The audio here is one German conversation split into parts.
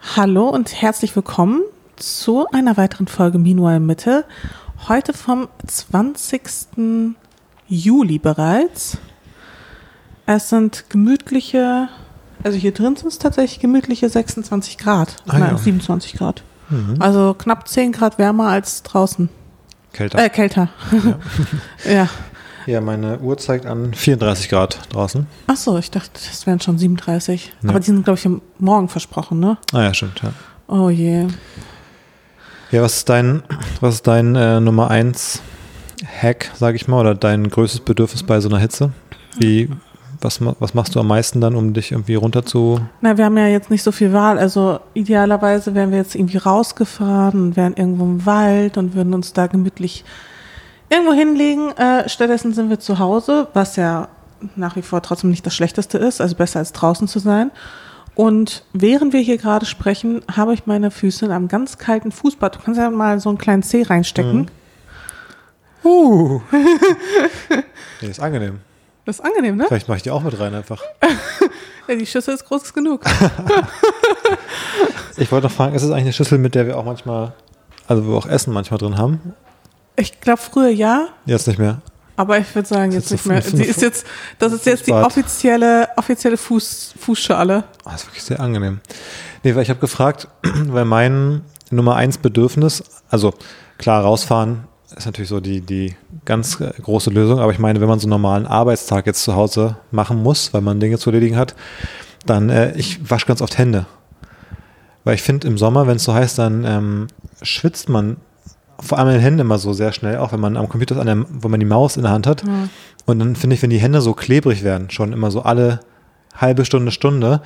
Hallo und herzlich willkommen zu einer weiteren Folge Meanwhile Mitte. Heute vom 20. Juli bereits. Es sind gemütliche, also hier drin sind es tatsächlich gemütliche 26 Grad. Ah, Nein, ja. 27 Grad. Mhm. Also knapp 10 Grad wärmer als draußen. Kälter. Äh, kälter. ja. ja, meine Uhr zeigt an 34 Grad draußen. Ach so, ich dachte, das wären schon 37. Ja. Aber die sind, glaube ich, am morgen versprochen, ne? Ah ja, stimmt. Ja, Oh je. ja was ist dein, was ist dein äh, Nummer 1 Hack, sage ich mal, oder dein größtes Bedürfnis bei so einer Hitze? Wie, was, was machst du am meisten dann, um dich irgendwie runter zu... Na, wir haben ja jetzt nicht so viel Wahl. Also idealerweise wären wir jetzt irgendwie rausgefahren und wären irgendwo im Wald und würden uns da gemütlich irgendwo hinlegen. Äh, stattdessen sind wir zu Hause, was ja nach wie vor trotzdem nicht das Schlechteste ist, also besser als draußen zu sein. Und während wir hier gerade sprechen, habe ich meine Füße in einem ganz kalten Fußbad. Du kannst ja mal so einen kleinen Zeh reinstecken. Uh. nee, ist angenehm. Das ist angenehm, ne? Vielleicht mache ich die auch mit rein einfach. Ja, die Schüssel ist groß genug. Ich wollte noch fragen, ist es eigentlich eine Schüssel, mit der wir auch manchmal, also wo wir auch Essen manchmal drin haben? Ich glaube früher ja, Jetzt nicht mehr. Aber ich würde sagen, jetzt jetzt nicht mehr. Die ist jetzt, das ist jetzt die offizielle, offizielle Fuß, Fußschale. Ah, das ist wirklich sehr angenehm. Nee, weil ich habe gefragt, weil mein Nummer eins Bedürfnis, also klar, rausfahren ist natürlich so die, die ganz äh, große Lösung, aber ich meine, wenn man so einen normalen Arbeitstag jetzt zu Hause machen muss, weil man Dinge zu erledigen hat, dann, äh, ich wasche ganz oft Hände. Weil ich finde, im Sommer, wenn es so heißt, dann ähm, schwitzt man vor allem in den Händen immer so sehr schnell, auch wenn man am Computer ist, an der, wo man die Maus in der Hand hat. Und dann finde ich, wenn die Hände so klebrig werden, schon immer so alle halbe Stunde, Stunde,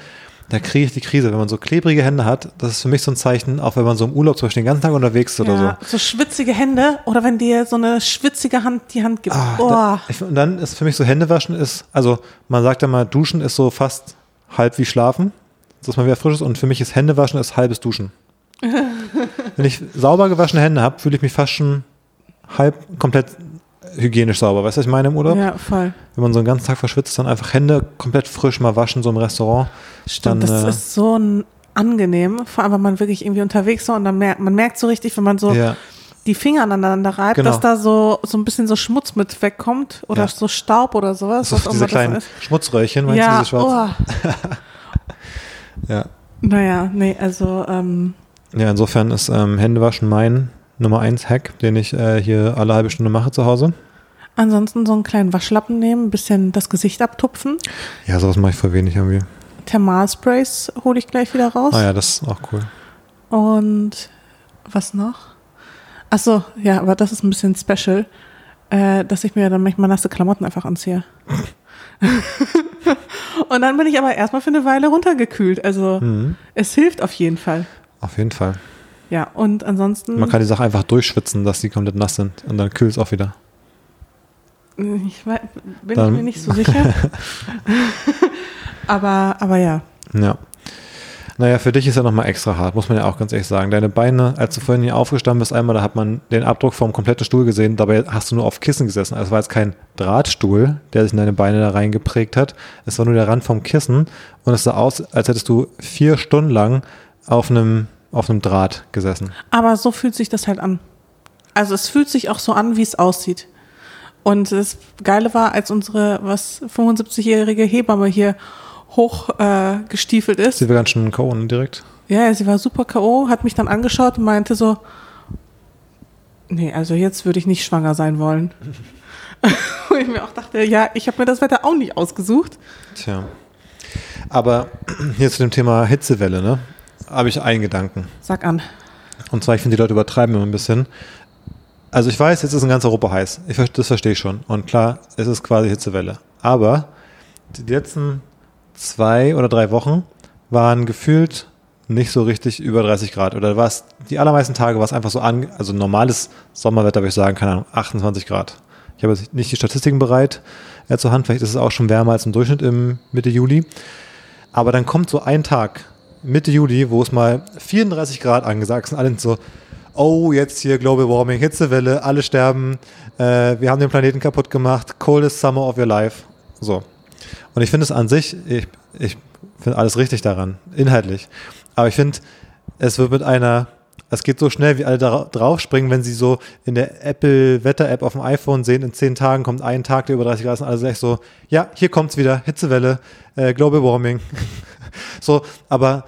da kriege ich die Krise. Wenn man so klebrige Hände hat, das ist für mich so ein Zeichen, auch wenn man so im Urlaub zum Beispiel den ganzen Tag unterwegs ist oder Ja, so. so schwitzige Hände oder wenn dir so eine schwitzige Hand die Hand gibt. Ah, oh. da, ich, und dann ist für mich so Händewaschen ist, also man sagt ja mal, Duschen ist so fast halb wie Schlafen, dass man wieder frisch ist. Und für mich ist Händewaschen ist halbes Duschen. Wenn ich sauber gewaschene Hände habe, fühle ich mich fast schon halb komplett hygienisch sauber. Weißt du, was ich meine im Urlaub? ja, voll. Wenn man so einen ganzen Tag verschwitzt, dann einfach Hände komplett frisch mal waschen, so im Restaurant. Stimmt, dann, das äh, ist so ein angenehm, vor allem wenn man wirklich irgendwie unterwegs war und dann merkt, man merkt so richtig, wenn man so ja, die Finger aneinander reibt, Genau. dass da so, so ein bisschen so Schmutz mit wegkommt oder Ja. so Staub oder sowas. so was diese kleinen ist. Schmutzröhrchen, meinst du, Ja, diese schwarzen? oh. Ja. Naja, nee, also ähm, ja, insofern ist ähm, Händewaschen mein Nummer eins Hack, den ich äh, hier alle halbe Stunde mache zu Hause. ansonsten so einen kleinen Waschlappen nehmen, ein bisschen das Gesicht abtupfen. Ja, sowas mache ich voll wenig irgendwie. Thermalsprays hole ich gleich wieder raus. Ah ja, das ist auch cool. Und was noch? Achso, ja, aber das ist ein bisschen special, äh, dass ich mir dann manchmal nasse Klamotten einfach anziehe. Und dann bin ich aber erstmal für eine Weile runtergekühlt. Also Mhm. es hilft auf jeden Fall. Auf jeden Fall. Ja, und ansonsten, Man kann die Sache einfach durchschwitzen, dass die komplett nass sind und dann kühlt es auch wieder. ich wei- bin Dann- ich mir nicht so sicher. aber, aber ja. Ja. Naja, für dich ist ja nochmal extra hart, muss man ja auch ganz ehrlich sagen. Deine Beine, als du vorhin hier aufgestanden bist, einmal, da hat man den Abdruck vom kompletten Stuhl gesehen, dabei hast du nur auf Kissen gesessen. Also es war jetzt kein Drahtstuhl, der sich in deine Beine da reingeprägt hat. Es war nur der Rand vom Kissen und es sah aus, als hättest du vier Stunden lang auf einem, auf einem Draht gesessen. Aber so fühlt sich das halt an. Also es fühlt sich auch so an, wie es aussieht. Und das Geile war, als unsere was 75-jährige Hebamme hier hoch äh, ist. Sie war ganz schön K.O. ne, direkt. Ja, sie war super K.O., hat mich dann angeschaut und meinte so, nee, also jetzt würde ich nicht schwanger sein wollen. Wo ich mir auch dachte, ja, ich habe mir das Wetter auch nicht ausgesucht. Tja. Aber hier zu dem Thema Hitzewelle, ne? Habe ich einen Gedanken. Sag an. Und zwar, ich finde, die Leute übertreiben immer ein bisschen. Also ich weiß, jetzt ist in ganz Europa heiß. Ich, das verstehe ich schon. Und klar, es ist quasi Hitzewelle. Aber die letzten zwei oder drei Wochen waren gefühlt nicht so richtig über 30 Grad. Oder war es, die allermeisten Tage war es einfach so an, also normales Sommerwetter, würde ich sagen, keine Ahnung, 28 Grad. Ich habe jetzt nicht die Statistiken bereit äh, zur Hand. Vielleicht ist es auch schon wärmer als im Durchschnitt im Mitte Juli. Aber dann kommt so ein Tag, Mitte Juli, wo es mal 34 Grad angesagt sind. Alle sind so, oh, jetzt hier Global Warming, Hitzewelle, alle sterben, äh, wir haben den Planeten kaputt gemacht, coldest summer of your life. So. Und ich finde es an sich, ich, ich finde alles richtig daran, inhaltlich. Aber ich finde, es wird mit einer, es geht so schnell, wie alle da draufspringen, wenn sie so in der Apple-Wetter-App auf dem iPhone sehen, in zehn Tagen kommt ein Tag, der über 30 Grad ist, und alle sagen so, ja, hier kommt's wieder, Hitzewelle, äh, Global Warming. so, aber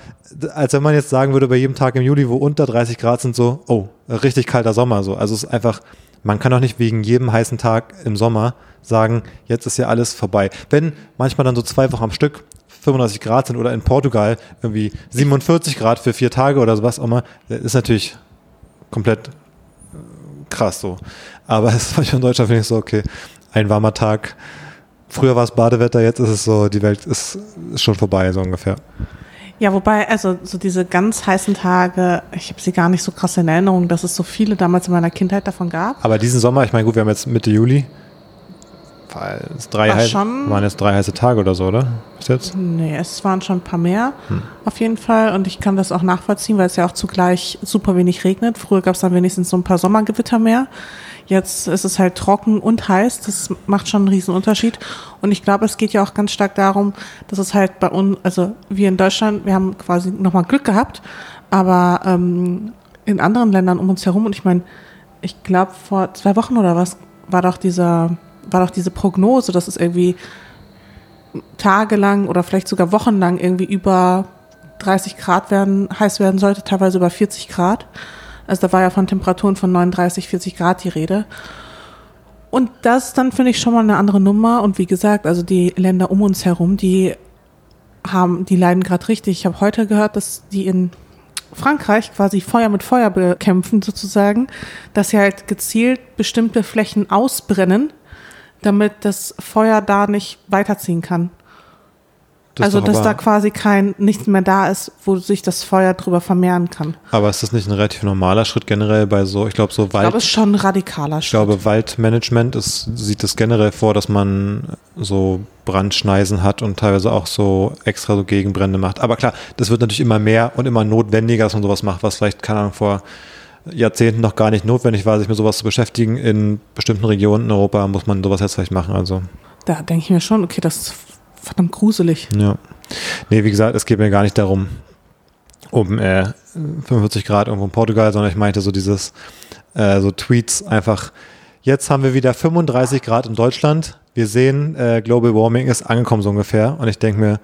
als wenn man jetzt sagen würde, bei jedem Tag im Juli, wo unter 30 Grad sind, so, oh, richtig kalter Sommer, so. Also es ist einfach, man kann doch nicht wegen jedem heißen Tag im Sommer sagen, jetzt ist ja alles vorbei. Wenn manchmal dann so zwei Wochen am Stück 35 Grad sind oder in Portugal irgendwie 47 Grad für vier Tage oder sowas auch mal, ist natürlich komplett äh, krass so. Aber es manchmal in Deutschland finde ich so, okay, ein warmer Tag. Früher war es Badewetter, jetzt ist es so, die Welt ist, ist schon vorbei, so ungefähr. Ja, wobei, also so diese ganz heißen Tage, ich habe sie gar nicht so krass in Erinnerung, dass es so viele damals in meiner Kindheit davon gab. Aber diesen Sommer, ich meine, gut, wir haben jetzt Mitte Juli, drei heiß, schon- waren jetzt drei heiße Tage oder so, oder? Bis jetzt? Nee, es waren schon ein paar mehr, Hm. auf jeden Fall. Und ich kann das auch nachvollziehen, weil es ja auch zugleich super wenig regnet. Früher gab es dann wenigstens so ein paar Sommergewitter mehr. Jetzt ist es halt trocken und heiß. Das macht schon einen riesen Unterschied. Und ich glaube, es geht ja auch ganz stark darum, dass es halt bei uns, also wir in Deutschland, wir haben quasi nochmal Glück gehabt, aber ähm, in anderen Ländern um uns herum, und ich meine, ich glaube vor zwei Wochen oder was, war doch dieser, war doch diese Prognose, dass es irgendwie tagelang oder vielleicht sogar wochenlang irgendwie über 30 Grad werden, heiß werden sollte, teilweise über 40 Grad. Also da war ja von Temperaturen von 39, 40 Grad die Rede. Und das dann finde ich schon mal eine andere Nummer. Und wie gesagt, also die Länder um uns herum, die haben, die leiden gerade richtig. Ich habe heute gehört, dass die in Frankreich quasi Feuer mit Feuer bekämpfen sozusagen, dass sie halt gezielt bestimmte Flächen ausbrennen, damit das Feuer da nicht weiterziehen kann. Das also dass aber, da quasi kein nichts mehr da ist, wo sich das Feuer drüber vermehren kann. aber ist das nicht ein relativ normaler Schritt generell bei so, ich glaube, so Ich glaube, Wald, es ist schon ein radikaler ich glaube, Waldmanagement ist, sieht das generell vor, dass man so Brandschneisen hat und teilweise auch so extra so Gegenbrände macht. Aber klar, das wird natürlich immer mehr und immer notwendiger, dass man sowas macht, was vielleicht, keine Ahnung, vor Jahrzehnten noch gar nicht notwendig war, sich mit sowas zu beschäftigen. In bestimmten Regionen in Europa muss man sowas jetzt vielleicht machen. Also Da denke ich mir schon, okay, das verdammt gruselig. Ja. Nee, wie gesagt, es geht mir gar nicht darum, um äh, 45 Grad irgendwo in Portugal, sondern ich meinte so dieses, äh, so Tweets einfach, jetzt haben wir wieder 35 Grad in Deutschland, wir sehen, äh, Global Warming ist angekommen so ungefähr und ich denke mir,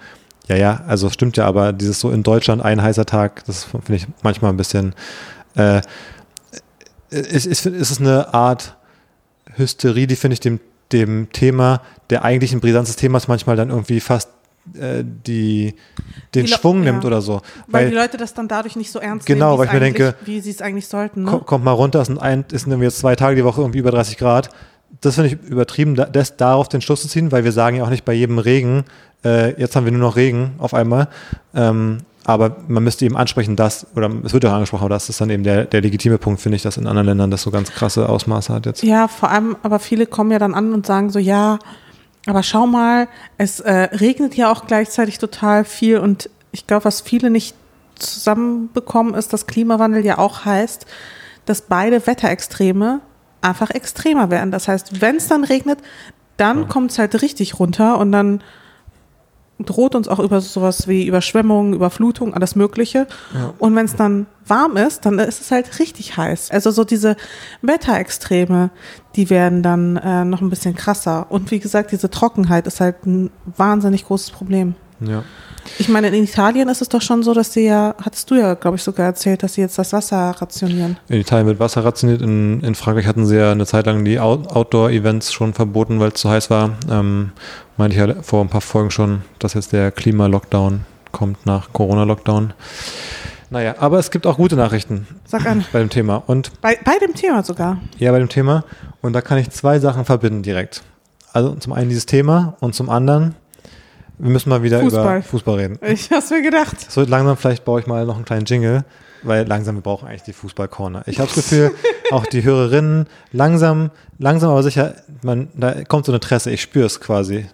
ja, ja, also stimmt ja, aber dieses so in Deutschland ein heißer Tag, das finde ich manchmal ein bisschen, äh, ist, ist, ist es eine Art Hysterie, die finde ich dem, dem Thema, der eigentlich ein brisantes Thema ist, manchmal dann irgendwie fast äh, die, den Die Schwung ja. nimmt oder so. Weil, Weil, die Leute das dann dadurch nicht so ernst Genau, nehmen, weil ich mir denke, wie sie es eigentlich sollten. Ne? ko- kommt mal runter, es sind, ein, es sind jetzt zwei Tage die Woche irgendwie über 30 Grad. Das finde ich übertrieben, da- das darauf den Schluss zu ziehen, weil wir sagen ja auch nicht bei jedem Regen, äh, jetzt haben wir nur noch Regen auf einmal. Ähm, aber man müsste eben ansprechen, dass, oder es wird ja auch angesprochen, aber das ist dann eben der, der legitime Punkt, finde ich, dass in anderen Ländern das so ganz krasse Ausmaße hat jetzt. Ja, vor allem, aber viele kommen ja dann an und sagen so, ja, aber schau mal, es äh, regnet ja auch gleichzeitig total viel und ich glaube, was viele nicht zusammenbekommen, ist, dass Klimawandel ja auch heißt, dass beide Wetterextreme einfach extremer werden. Das heißt, wenn es dann regnet, dann kommt es halt richtig runter und dann droht uns auch über sowas wie Überschwemmungen, Überflutung, alles Mögliche. Und wenn es dann warm ist, dann ist es halt richtig heiß. Also so diese Wetterextreme, die werden dann äh, noch ein bisschen krasser. Und wie gesagt, diese Trockenheit ist halt ein wahnsinnig großes Problem. Ja. Ich meine, in Italien ist es doch schon so, dass sie ja, hattest du ja, glaube ich, sogar erzählt, dass sie jetzt das Wasser rationieren. In Italien wird Wasser rationiert. In, in Frankreich hatten sie ja eine Zeit lang die Out Outdoor-Events schon verboten, weil es zu heiß war. Ähm, meinte ich ja vor ein paar Folgen schon, dass jetzt der Klima-Lockdown kommt nach Corona-Lockdown. Naja, aber es gibt auch gute Nachrichten Sag an. bei dem Thema. Und Bei, bei dem Thema sogar. ja, bei dem Thema. Und da kann ich zwei Sachen verbinden direkt. Also zum einen dieses Thema und zum anderen, wir müssen mal wieder Fußball. über Fußball reden. Ich hab's mir gedacht. So langsam, vielleicht baue ich mal noch einen kleinen Jingle, weil langsam, wir brauchen eigentlich die Fußball-Corner. Ich habe das Gefühl, auch die Hörerinnen, langsam, langsam aber sicher, man, da kommt so eine Interesse, ich spüre es quasi.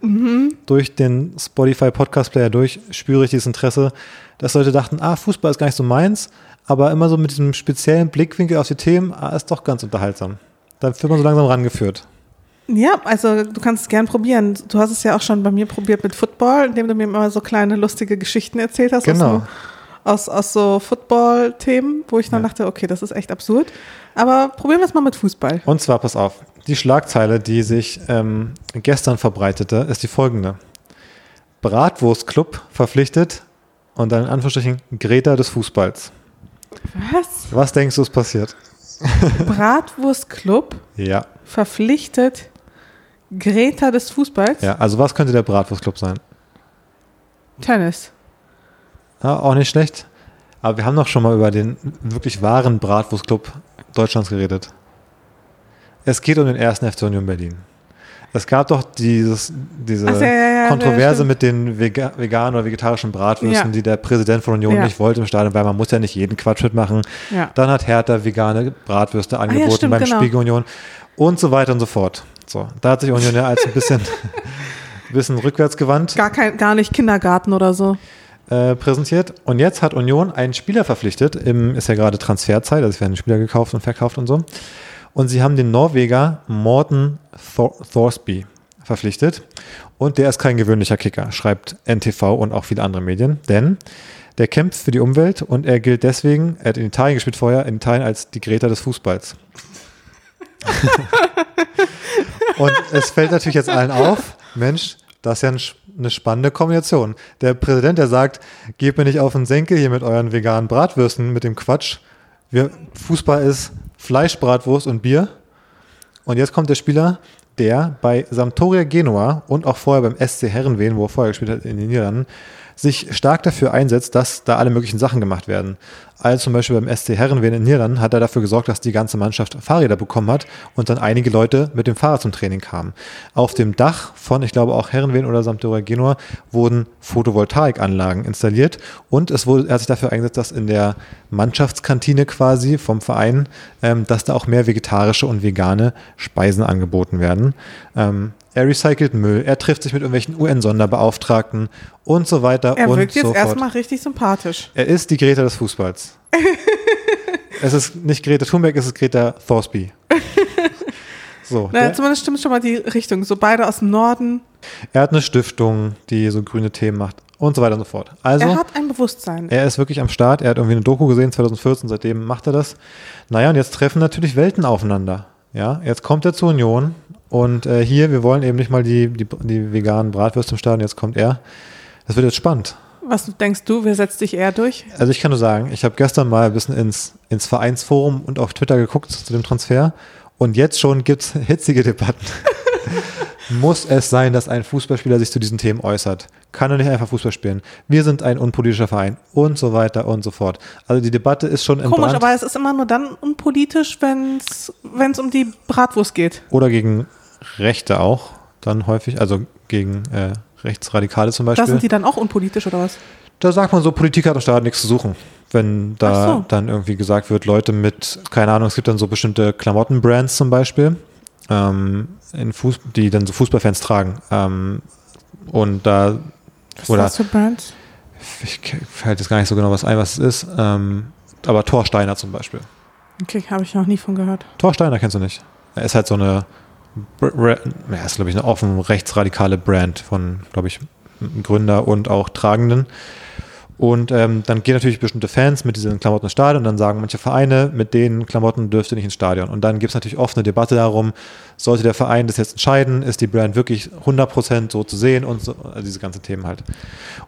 Durch den Spotify-Podcast-Player durch spüre ich dieses Interesse, dass Leute dachten, ah, Fußball ist gar nicht so meins, aber immer so mit diesem speziellen Blickwinkel auf die Themen, ah, ist doch ganz unterhaltsam. Da wird man so langsam rangeführt. Ja, also du kannst es gern probieren. Du hast es ja auch schon bei mir probiert mit Football, indem du mir immer so kleine lustige Geschichten erzählt hast Genau. aus, aus so Football-Themen, wo ich dann Ja. dachte, okay, das ist echt absurd. Aber probieren wir es mal mit Fußball. Und zwar, pass auf, die Schlagzeile, die sich ähm, gestern verbreitete, ist die folgende. Bratwurstclub verpflichtet und dann in Anführungsstrichen Greta des Fußballs. Was? Was denkst du, ist passiert? Bratwurstclub Ja, verpflichtet Greta des Fußballs? ja. Also was könnte der Bratwurstclub sein? Tennis. Ja, auch nicht schlecht. Aber wir haben doch schon mal über den wirklich wahren Bratwurstclub Deutschlands geredet. Es geht um den ersten FC Union Berlin. Es gab doch dieses, diese ja, ja, Kontroverse mit den vega veganen oder vegetarischen Bratwürsten, die der Präsident von Union nicht wollte im Stadion, weil man muss ja nicht jeden Quatsch mitmachen. Dann hat Hertha vegane Bratwürste angeboten stimmt, beim genau. Spiegel Union und so weiter und so fort. So, da hat sich Union ja als ein bisschen, bisschen rückwärts gewandt Gar, kein, gar nicht Kindergarten oder so. äh, präsentiert. Und jetzt hat Union einen Spieler verpflichtet. Im, ist ja gerade Transferzeit, also es werden Spieler gekauft und verkauft und so. Und sie haben den Norweger Morten Thor Thorsby verpflichtet. Und der ist kein gewöhnlicher Kicker, schreibt NTV und auch viele andere Medien. Denn der kämpft für die Umwelt und er gilt deswegen, er hat in Italien gespielt vorher, in Italien als die Greta des Fußballs. und es fällt natürlich jetzt allen auf, Mensch, das ist ja ein, eine spannende Kombination. Der Präsident, der sagt, geht mir nicht auf den Senkel hier mit euren veganen Bratwürsten, mit dem Quatsch. Wir, Fußball ist Fleisch, Bratwurst und Bier. Und jetzt kommt der Spieler, der bei Sampdoria Genua und auch vorher beim SC Herrenwehen, wo er vorher gespielt hat in den Niederlanden, sich stark dafür einsetzt, dass da alle möglichen Sachen gemacht werden. Also zum Beispiel beim SC Herrenwehen in den Niederlanden hat er dafür gesorgt, dass die ganze Mannschaft Fahrräder bekommen hat und dann einige Leute mit dem Fahrrad zum Training kamen. Auf dem Dach von, ich glaube auch Herrenwehen oder Sampdoria Genua, wurden Photovoltaikanlagen installiert und es wurde, er hat sich dafür eingesetzt, dass in der Mannschaftskantine quasi vom Verein, ähm, dass da auch mehr vegetarische und vegane Speisen angeboten werden. Ähm, er recycelt Müll, er trifft sich mit irgendwelchen UN-Sonderbeauftragten und so weiter Er und wirkt jetzt so fort. erstmal richtig sympathisch. Er ist die Greta des Fußballs. es ist nicht Greta Thunberg, es ist Greta Thorsby. So, Na, der, zumindest stimmt schon mal die Richtung. So beide aus dem Norden. er hat eine Stiftung, die so grüne Themen macht und so weiter und so fort. Also, er hat ein Bewusstsein. er ist wirklich am Start. Er hat irgendwie eine Doku gesehen, 2014, seitdem macht er das. Naja, und jetzt treffen natürlich Welten aufeinander. Ja, jetzt kommt er zur Union und äh, hier, wir wollen eben nicht mal die, die, die veganen Bratwürste im Stadion, jetzt kommt er. Das wird jetzt spannend. Was denkst du, wer setzt dich eher durch? Also ich kann nur sagen, ich habe gestern mal ein bisschen ins, ins Vereinsforum und auf Twitter geguckt zu dem Transfer und jetzt schon gibt es hitzige Debatten. Muss es sein, dass ein Fußballspieler sich zu diesen Themen äußert? Kann er nicht einfach Fußball spielen? Wir sind ein unpolitischer Verein und so weiter und so fort. Also die Debatte ist schon Komisch, entbrannt. aber es ist immer nur dann unpolitisch, wenn es um die Bratwurst geht. Oder gegen Rechte auch dann häufig, also gegen äh, Rechtsradikale zum Da Beispiel. sind die dann auch unpolitisch oder was? Da sagt man so, Politik hat im Staat nichts zu suchen. Wenn da so. dann irgendwie gesagt wird, Leute mit, keine Ahnung, es gibt dann so bestimmte Klamottenbrands zum Beispiel, ähm, in Fuß, die dann so Fußballfans tragen. Ähm, und da, Was Oder- ist das für Brands? ich fällt jetzt gar nicht so genau was ein, was es ist, ähm, aber Thor Steiner zum Beispiel. Okay, habe ich noch nie von gehört. Thor Steiner kennst du nicht. Er ist halt so eine, Ja, ist glaube ich eine offen rechtsradikale Brand von, glaube ich, Gründer und auch Tragenden. Und ähm, dann gehen natürlich bestimmte Fans mit diesen Klamotten ins Stadion und dann sagen manche Vereine, mit den Klamotten dürft ihr nicht ins Stadion. Und dann gibt es natürlich oft eine Debatte darum, sollte der Verein das jetzt entscheiden, ist die Brand wirklich 100% so zu sehen und so, also diese ganzen Themen halt.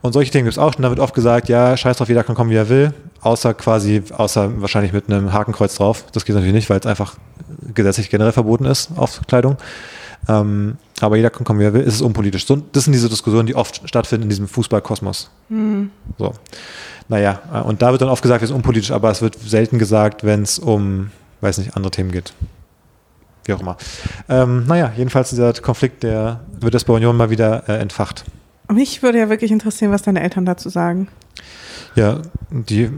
Und solche Themen gibt es auch schon. Da wird oft gesagt, ja, scheiß drauf, jeder kann kommen, wie er will, außer quasi, außer wahrscheinlich mit einem Hakenkreuz drauf. Das geht natürlich nicht, weil es einfach gesetzlich generell verboten ist auf Kleidung. Ähm, aber jeder kann kommen, wie er will. Es ist unpolitisch. So, das sind diese Diskussionen, die oft stattfinden in diesem Fußballkosmos. So. Naja, äh, und da wird dann oft gesagt, wir sind unpolitisch, aber es wird selten gesagt, wenn es um, weiß nicht, andere Themen geht. Wie auch immer. Ähm, naja, jedenfalls dieser Konflikt, der wird das bei Union mal wieder äh, entfacht. Mich würde ja wirklich interessieren, was deine Eltern dazu sagen. Ja, die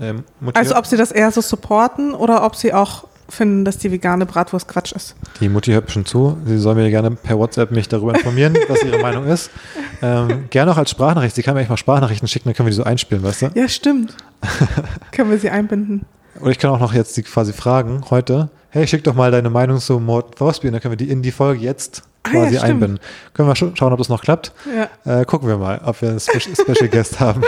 ähm, Also ob sie das eher so supporten oder ob sie auch finden, dass die vegane Bratwurst Quatsch ist. die Mutti hört schon zu. Sie soll mir gerne per WhatsApp mich darüber informieren, was ihre Meinung ist. Ähm, gerne auch als Sprachnachricht. Sie kann mir echt mal Sprachnachrichten schicken, dann können wir die so einspielen, weißt du? Ja, stimmt. Können wir sie einbinden? Oder ich kann auch noch jetzt die quasi fragen heute, hey, schick doch mal deine Meinung zu Thorsby und dann können wir die in die Folge jetzt Ah, ja, quasi einbinden. Können wir scha schauen, ob das noch klappt. Ja. Äh, gucken wir mal, ob wir einen Spe Special Guest haben.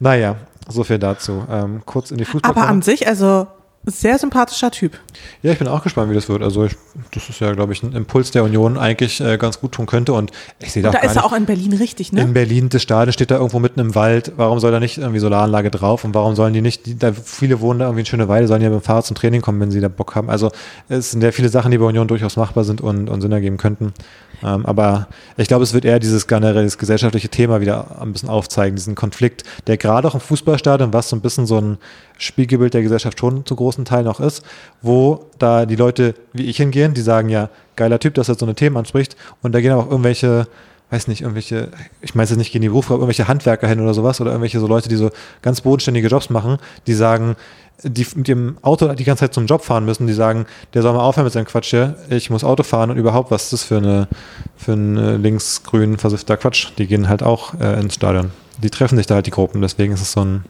Naja, so viel dazu. Ähm, kurz in die Fußball. Aber an sich, also sehr sympathischer Typ. Ja, ich bin auch gespannt, wie das wird. Also ich, das ist ja, glaube ich, ein Impuls der Union eigentlich äh, ganz gut tun könnte. Und ich sehe da, da ist er auch in Berlin richtig, ne? in Berlin, das Stadion steht da irgendwo mitten im Wald. Warum soll da nicht irgendwie Solaranlage drauf? Und warum sollen die nicht, die, da viele wohnen da irgendwie in Schöneweide, sollen ja mit dem Fahrrad zum Training kommen, wenn sie da Bock haben. Also es sind ja viele Sachen, die bei Union durchaus machbar sind und, und Sinn ergeben könnten. Ähm, aber ich glaube, es wird eher dieses generell das gesellschaftliche Thema wieder ein bisschen aufzeigen, diesen Konflikt, der gerade auch im Fußballstadion, was so ein bisschen so ein Spiegelbild der Gesellschaft schon zu großen Teilen auch ist, wo da die Leute wie ich hingehen, die sagen, ja, geiler Typ, dass er so eine Themen anspricht. Und da gehen auch irgendwelche weiß nicht, irgendwelche, ich meine jetzt nicht gegen die Berufe, aber irgendwelche Handwerker hin oder sowas oder irgendwelche so Leute, die so ganz bodenständige Jobs machen, die sagen, die mit dem Auto die ganze Zeit zum Job fahren müssen, die sagen, der soll mal aufhören mit seinem Quatsch hier, ich muss Auto fahren und überhaupt, was ist das für eine für ein äh, linksgrün versiffter Quatsch? Die gehen halt auch äh, ins Stadion. Die treffen sich da halt die Gruppen, deswegen ist es so ein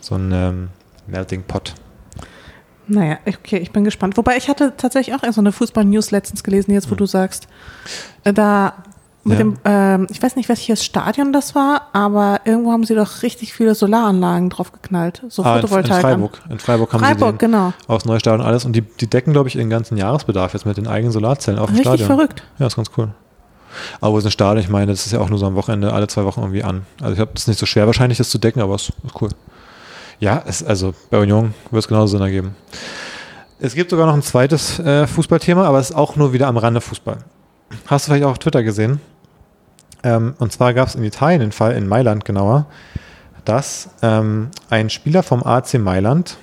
so ein ähm, Melting Pot. Naja, okay, ich bin gespannt. Wobei ich hatte tatsächlich auch so eine Fußball-News letztens gelesen, jetzt wo du sagst, äh, da mit Ja. dem, ähm, ich weiß nicht, welches Stadion das war, aber irgendwo haben sie doch richtig viele Solaranlagen draufgeknallt. So Ah, in, in Photovoltaik. Freiburg. In Freiburg haben Freiburg, sie den genau. aufs Neustadion und alles und die, die decken, glaube ich, ihren ganzen Jahresbedarf jetzt mit den eigenen Solarzellen auf dem Richtig Stadion. verrückt. Ja, ist ganz cool. Aber wo ist ein Stadion? Ich meine, das ist ja auch nur so am Wochenende, alle zwei Wochen irgendwie an. Also ich glaube, das ist nicht so schwer wahrscheinlich, das zu decken, aber es ist cool. Ja, es, also bei Union wird es genauso Sinn ergeben. Es gibt sogar noch ein zweites äh, Fußballthema, aber es ist auch nur wieder am Rande Fußball. Hast du vielleicht auch auf Twitter gesehen? Ähm, und zwar gab es in Italien den Fall, in Mailand genauer, dass ähm, ein Spieler vom AC Mailand,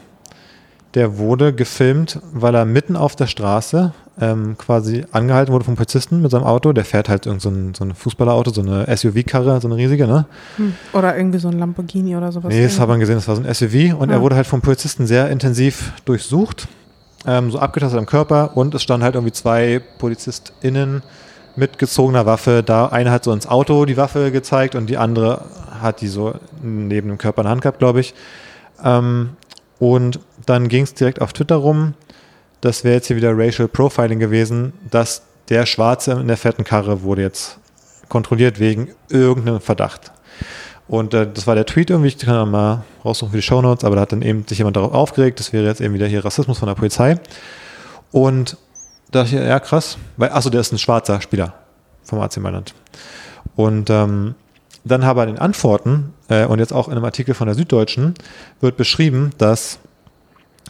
der wurde gefilmt, weil er mitten auf der Straße ähm, quasi angehalten wurde vom Polizisten mit seinem Auto. Der fährt halt irgend so ein, so ein Fußballerauto, so eine SUV-Karre, so eine riesige, ne? Hm. Oder irgendwie so ein Lamborghini oder sowas. Nee, das hat man gesehen, das war so ein SUV und er Ah. wurde halt vom Polizisten sehr intensiv durchsucht, ähm, so abgetastet am Körper und es standen halt irgendwie zwei PolizistInnen mit gezogener Waffe da. Eine hat so ins Auto die Waffe gezeigt und die andere hat die so neben dem Körper in der Hand gehabt, glaube ich. Ähm, und dann ging es direkt auf Twitter rum, das wäre jetzt hier wieder Racial Profiling gewesen, dass der Schwarze in der fetten Karre wurde jetzt kontrolliert wegen irgendeinem Verdacht. Und äh, das war der Tweet irgendwie, ich kann da mal raussuchen für die Shownotes, aber da hat dann eben sich jemand darauf aufgeregt, das wäre jetzt eben wieder hier Rassismus von der Polizei. Und da dachte ich, ja krass, weil, achso, der ist ein schwarzer Spieler vom AC Mailand. Und ähm, dann habe in den Antworten äh, und jetzt auch in einem Artikel von der Süddeutschen wird beschrieben, dass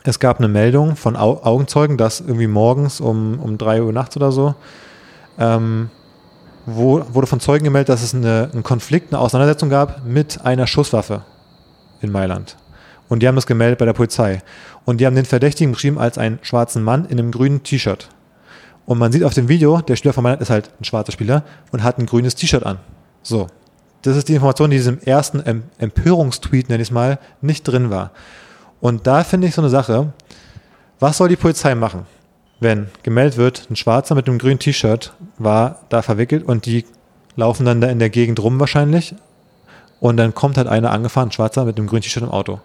es gab eine Meldung von Au Augenzeugen, dass irgendwie morgens um, um 3 Uhr nachts oder so ähm, wo, wurde von Zeugen gemeldet, dass es eine, einen Konflikt, eine Auseinandersetzung gab mit einer Schusswaffe in Mailand. Und die haben das gemeldet bei der Polizei. Und die haben den Verdächtigen beschrieben als einen schwarzen Mann in einem grünen T-Shirt. Und man sieht auf dem Video, der Spieler von Mailand ist halt ein schwarzer Spieler und hat ein grünes T-Shirt an. So. Das ist die Information, die in diesem ersten em Empörungstweet, nenne ich es mal, nicht drin war. Und da finde ich so eine Sache, was soll die Polizei machen, wenn gemeldet wird, ein Schwarzer mit einem grünen T-Shirt war da verwickelt und die laufen dann da in der Gegend rum wahrscheinlich und dann kommt halt einer angefahren, ein Schwarzer mit einem grünen T-Shirt im Auto.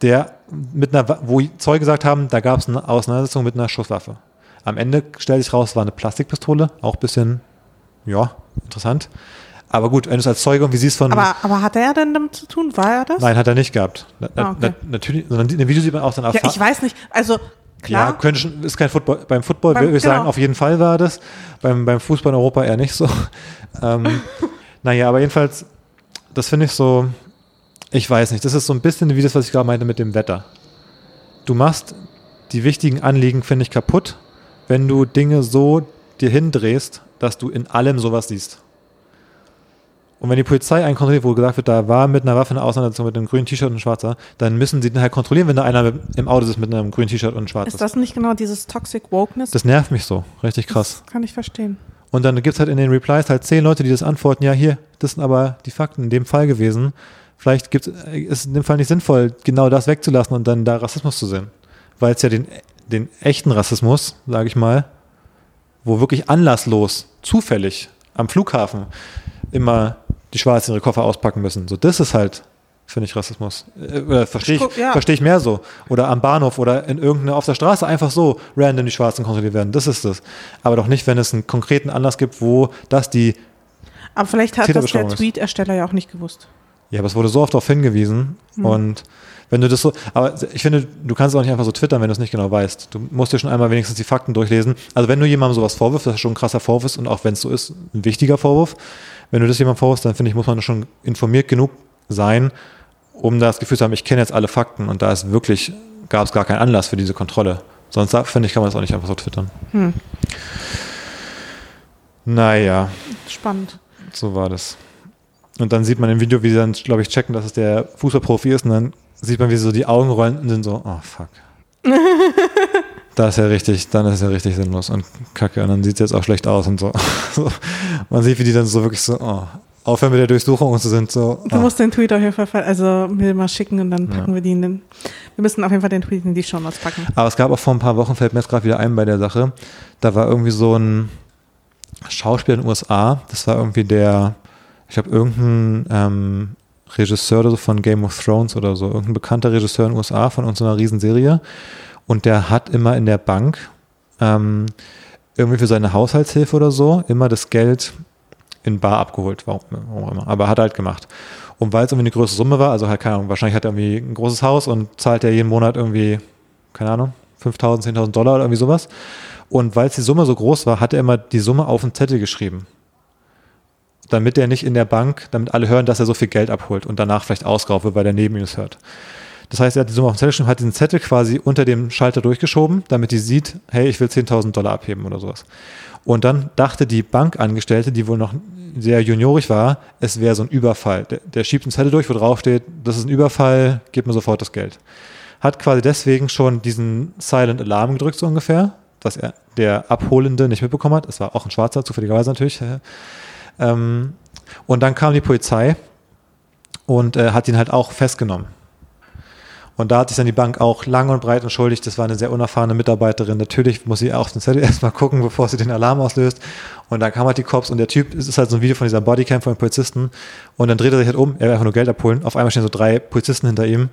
Der mit einer, wo Zeuge gesagt haben, da gab es eine Auseinandersetzung mit einer Schusswaffe. Am Ende stellt sich raus, es war eine Plastikpistole, auch ein bisschen, ja, interessant. Aber gut, wenn du es als Zeuge irgendwie siehst von. Aber, aber hat er denn damit zu tun? War er das? Nein, hat er nicht gehabt. Na, Ah, okay. na, natürlich, sondern in dem Video sieht man auch dann Ja, ich weiß nicht. Also, Ja, klar. könnte schon, ist kein Football. Beim Football Beim- würde ich sagen, genau. auf jeden Fall war das. Beim, beim Fußball in Europa eher nicht so. ähm, naja, aber jedenfalls, das finde ich so, ich weiß nicht, das ist so ein bisschen wie das, was ich gerade meinte mit dem Wetter. Du machst die wichtigen Anliegen, finde ich, kaputt, wenn du Dinge so dir hindrehst, dass du in allem sowas siehst. Und wenn die Polizei einen kontrolliert, wo gesagt wird, da war mit einer Waffe eine Auseinandersetzung mit einem grünen T-Shirt und einem schwarzer, dann müssen sie den halt kontrollieren, wenn da einer im Auto ist mit einem grünen T-Shirt und einem schwarzes. Ist das nicht genau dieses Toxic Wokeness? Das nervt mich so, richtig krass. Das kann ich verstehen. Und dann gibt es halt in den Replies halt zehn Leute, die das antworten, ja, hier, das sind aber die Fakten in dem Fall gewesen. Vielleicht äh, ist es in dem Fall nicht sinnvoll, genau das wegzulassen und dann da Rassismus zu sehen. Weil es ja den, den echten Rassismus, sage ich mal, wo wirklich anlasslos, zufällig am Flughafen immer die Schwarzen ihre Koffer auspacken müssen. So, das ist halt, finde ich, Rassismus. Äh, verstehe ich, ja. versteh ich mehr so. Oder am Bahnhof oder in irgendeiner, auf der Straße einfach so random die Schwarzen kontrolliert werden. Das ist das. Aber doch nicht, wenn es einen konkreten Anlass gibt, wo das die, Aber vielleicht hat das der. Tweet-Ersteller ja auch nicht gewusst. Ja, aber es wurde so oft darauf hingewiesen Hm. und wenn du das so, aber ich finde, du kannst auch nicht einfach so twittern, wenn du es nicht genau weißt. Du musst dir schon einmal wenigstens die Fakten durchlesen. Also wenn du jemandem sowas vorwirfst, das ist schon ein krasser Vorwurf ist und auch wenn es so ist, ein wichtiger Vorwurf. Wenn du das jemandem vorwirfst, dann finde ich, muss man schon informiert genug sein, um das Gefühl zu haben, ich kenne jetzt alle Fakten und da ist wirklich, gab es gar keinen Anlass für diese Kontrolle. Sonst finde ich, kann man das auch nicht einfach so twittern. Hm. Naja, Spannend. so war das. Und dann sieht man im Video, wie sie dann, glaube ich, checken, dass es der Fußballprofi ist und dann sieht man, wie sie so die Augen rollen und sind so, oh fuck. das ist ja richtig, dann ist es ja richtig sinnlos und kacke. Und dann sieht es jetzt auch schlecht aus und so. Man sieht, wie die dann so wirklich so, oh, aufhören mit der Durchsuchung und so sind so. Du ah. musst den Tweet auf jeden Fall, also mir mal schicken und dann packen Ja. wir die in den. Wir müssen auf jeden Fall den Tweet in die Show Notes packen. Aber es gab auch vor ein paar Wochen, fällt mir jetzt gerade wieder ein bei der Sache, da war irgendwie so ein Schauspieler in den USA, das war irgendwie der, ich glaube, irgendein ähm, Regisseur oder so von Game of Thrones oder so, irgendein bekannter Regisseur in den USA von irgendeiner Riesenserie. Und der hat immer in der Bank ähm, irgendwie für seine Haushaltshilfe oder so immer das Geld in Bar abgeholt, warum, warum immer. Aber hat halt gemacht. Und weil es irgendwie eine größere Summe war, also halt, keine Ahnung, wahrscheinlich hat er irgendwie ein großes Haus und zahlt er jeden Monat irgendwie, keine Ahnung, 5.000, 10.000 Dollar oder irgendwie sowas. Und weil es die Summe so groß war, hat er immer die Summe auf den Zettel geschrieben. Damit er nicht in der Bank, damit alle hören, dass er so viel Geld abholt und danach vielleicht ausgeraubt weil der neben ihm es hört. Das heißt, er hat die Summe auf den Zettel geschrieben, hat diesen Zettel quasi unter dem Schalter durchgeschoben, damit die sieht, hey, ich will 10.000 Dollar abheben oder sowas. Und dann dachte die Bankangestellte, die wohl noch sehr juniorig war, es wäre so ein Überfall. Der, der schiebt einen Zettel durch, wo drauf steht, das ist ein Überfall, gib mir sofort das Geld. Hat quasi deswegen schon diesen Silent Alarm gedrückt, so ungefähr, dass er der Abholende nicht mitbekommen hat. Es war auch ein Schwarzer, zufälligerweise natürlich. Ähm, und dann kam die Polizei und äh, hat ihn halt auch festgenommen. Und da hat sich dann die Bank auch lang und breit entschuldigt. Das war eine sehr unerfahrene Mitarbeiterin. Natürlich muss sie auf den Zettel erstmal gucken, bevor sie den Alarm auslöst. Und dann kam halt die Cops und der Typ, es ist halt so ein Video von dieser Bodycam von den Polizisten. Und dann dreht er sich halt um, er will einfach nur Geld abholen. Auf einmal stehen so drei Polizisten hinter ihm.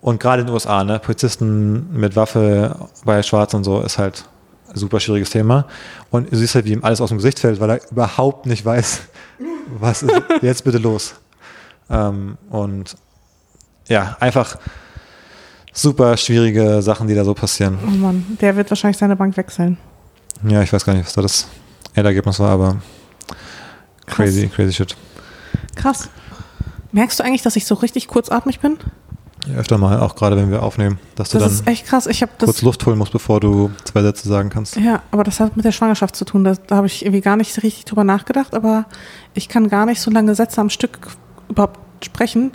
Und gerade in den USA, ne, Polizisten mit Waffe bei Schwarz und so ist halt super schwieriges Thema. Und du siehst halt, wie ihm alles aus dem Gesicht fällt, weil er überhaupt nicht weiß, was ist jetzt bitte los. Ähm, und ja, einfach super schwierige Sachen, die da so passieren. Oh Mann, der wird wahrscheinlich seine Bank wechseln. Ja, ich weiß gar nicht, was da das Endergebnis war, aber crazy, crazy shit. Krass. Merkst du eigentlich, dass ich so richtig kurzatmig bin? Ja, öfter mal, auch gerade wenn wir aufnehmen, dass du Das dann ist echt krass. Ich das. kurz Luft holen musst, bevor du zwei Sätze sagen kannst. Ja, aber das hat mit der Schwangerschaft zu tun. Da, da habe ich irgendwie gar nicht richtig drüber nachgedacht, aber ich kann gar nicht so lange Sätze am Stück überhaupt sprechen,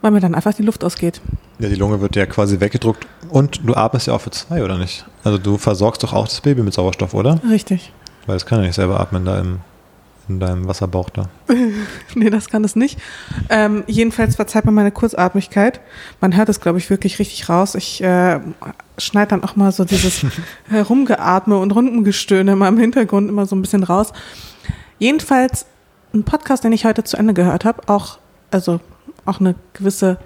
weil mir dann einfach die Luft ausgeht. Ja, die Lunge wird ja quasi weggedruckt und du atmest ja auch für zwei, oder nicht? Also du versorgst doch auch das Baby mit Sauerstoff, oder? Richtig. Weil es kann ja nicht selber atmen da im, in deinem Wasserbauch da. Nee, das kann es nicht. Ähm, jedenfalls verzeiht mir meine Kurzatmigkeit. Man hört es, glaube ich, wirklich richtig raus. Ich äh, schneide dann auch mal so dieses Herumgeatme und Rundengestöhne mal im Hintergrund immer so ein bisschen raus. Jedenfalls ein Podcast, den ich heute zu Ende gehört habe, auch, also auch eine gewisse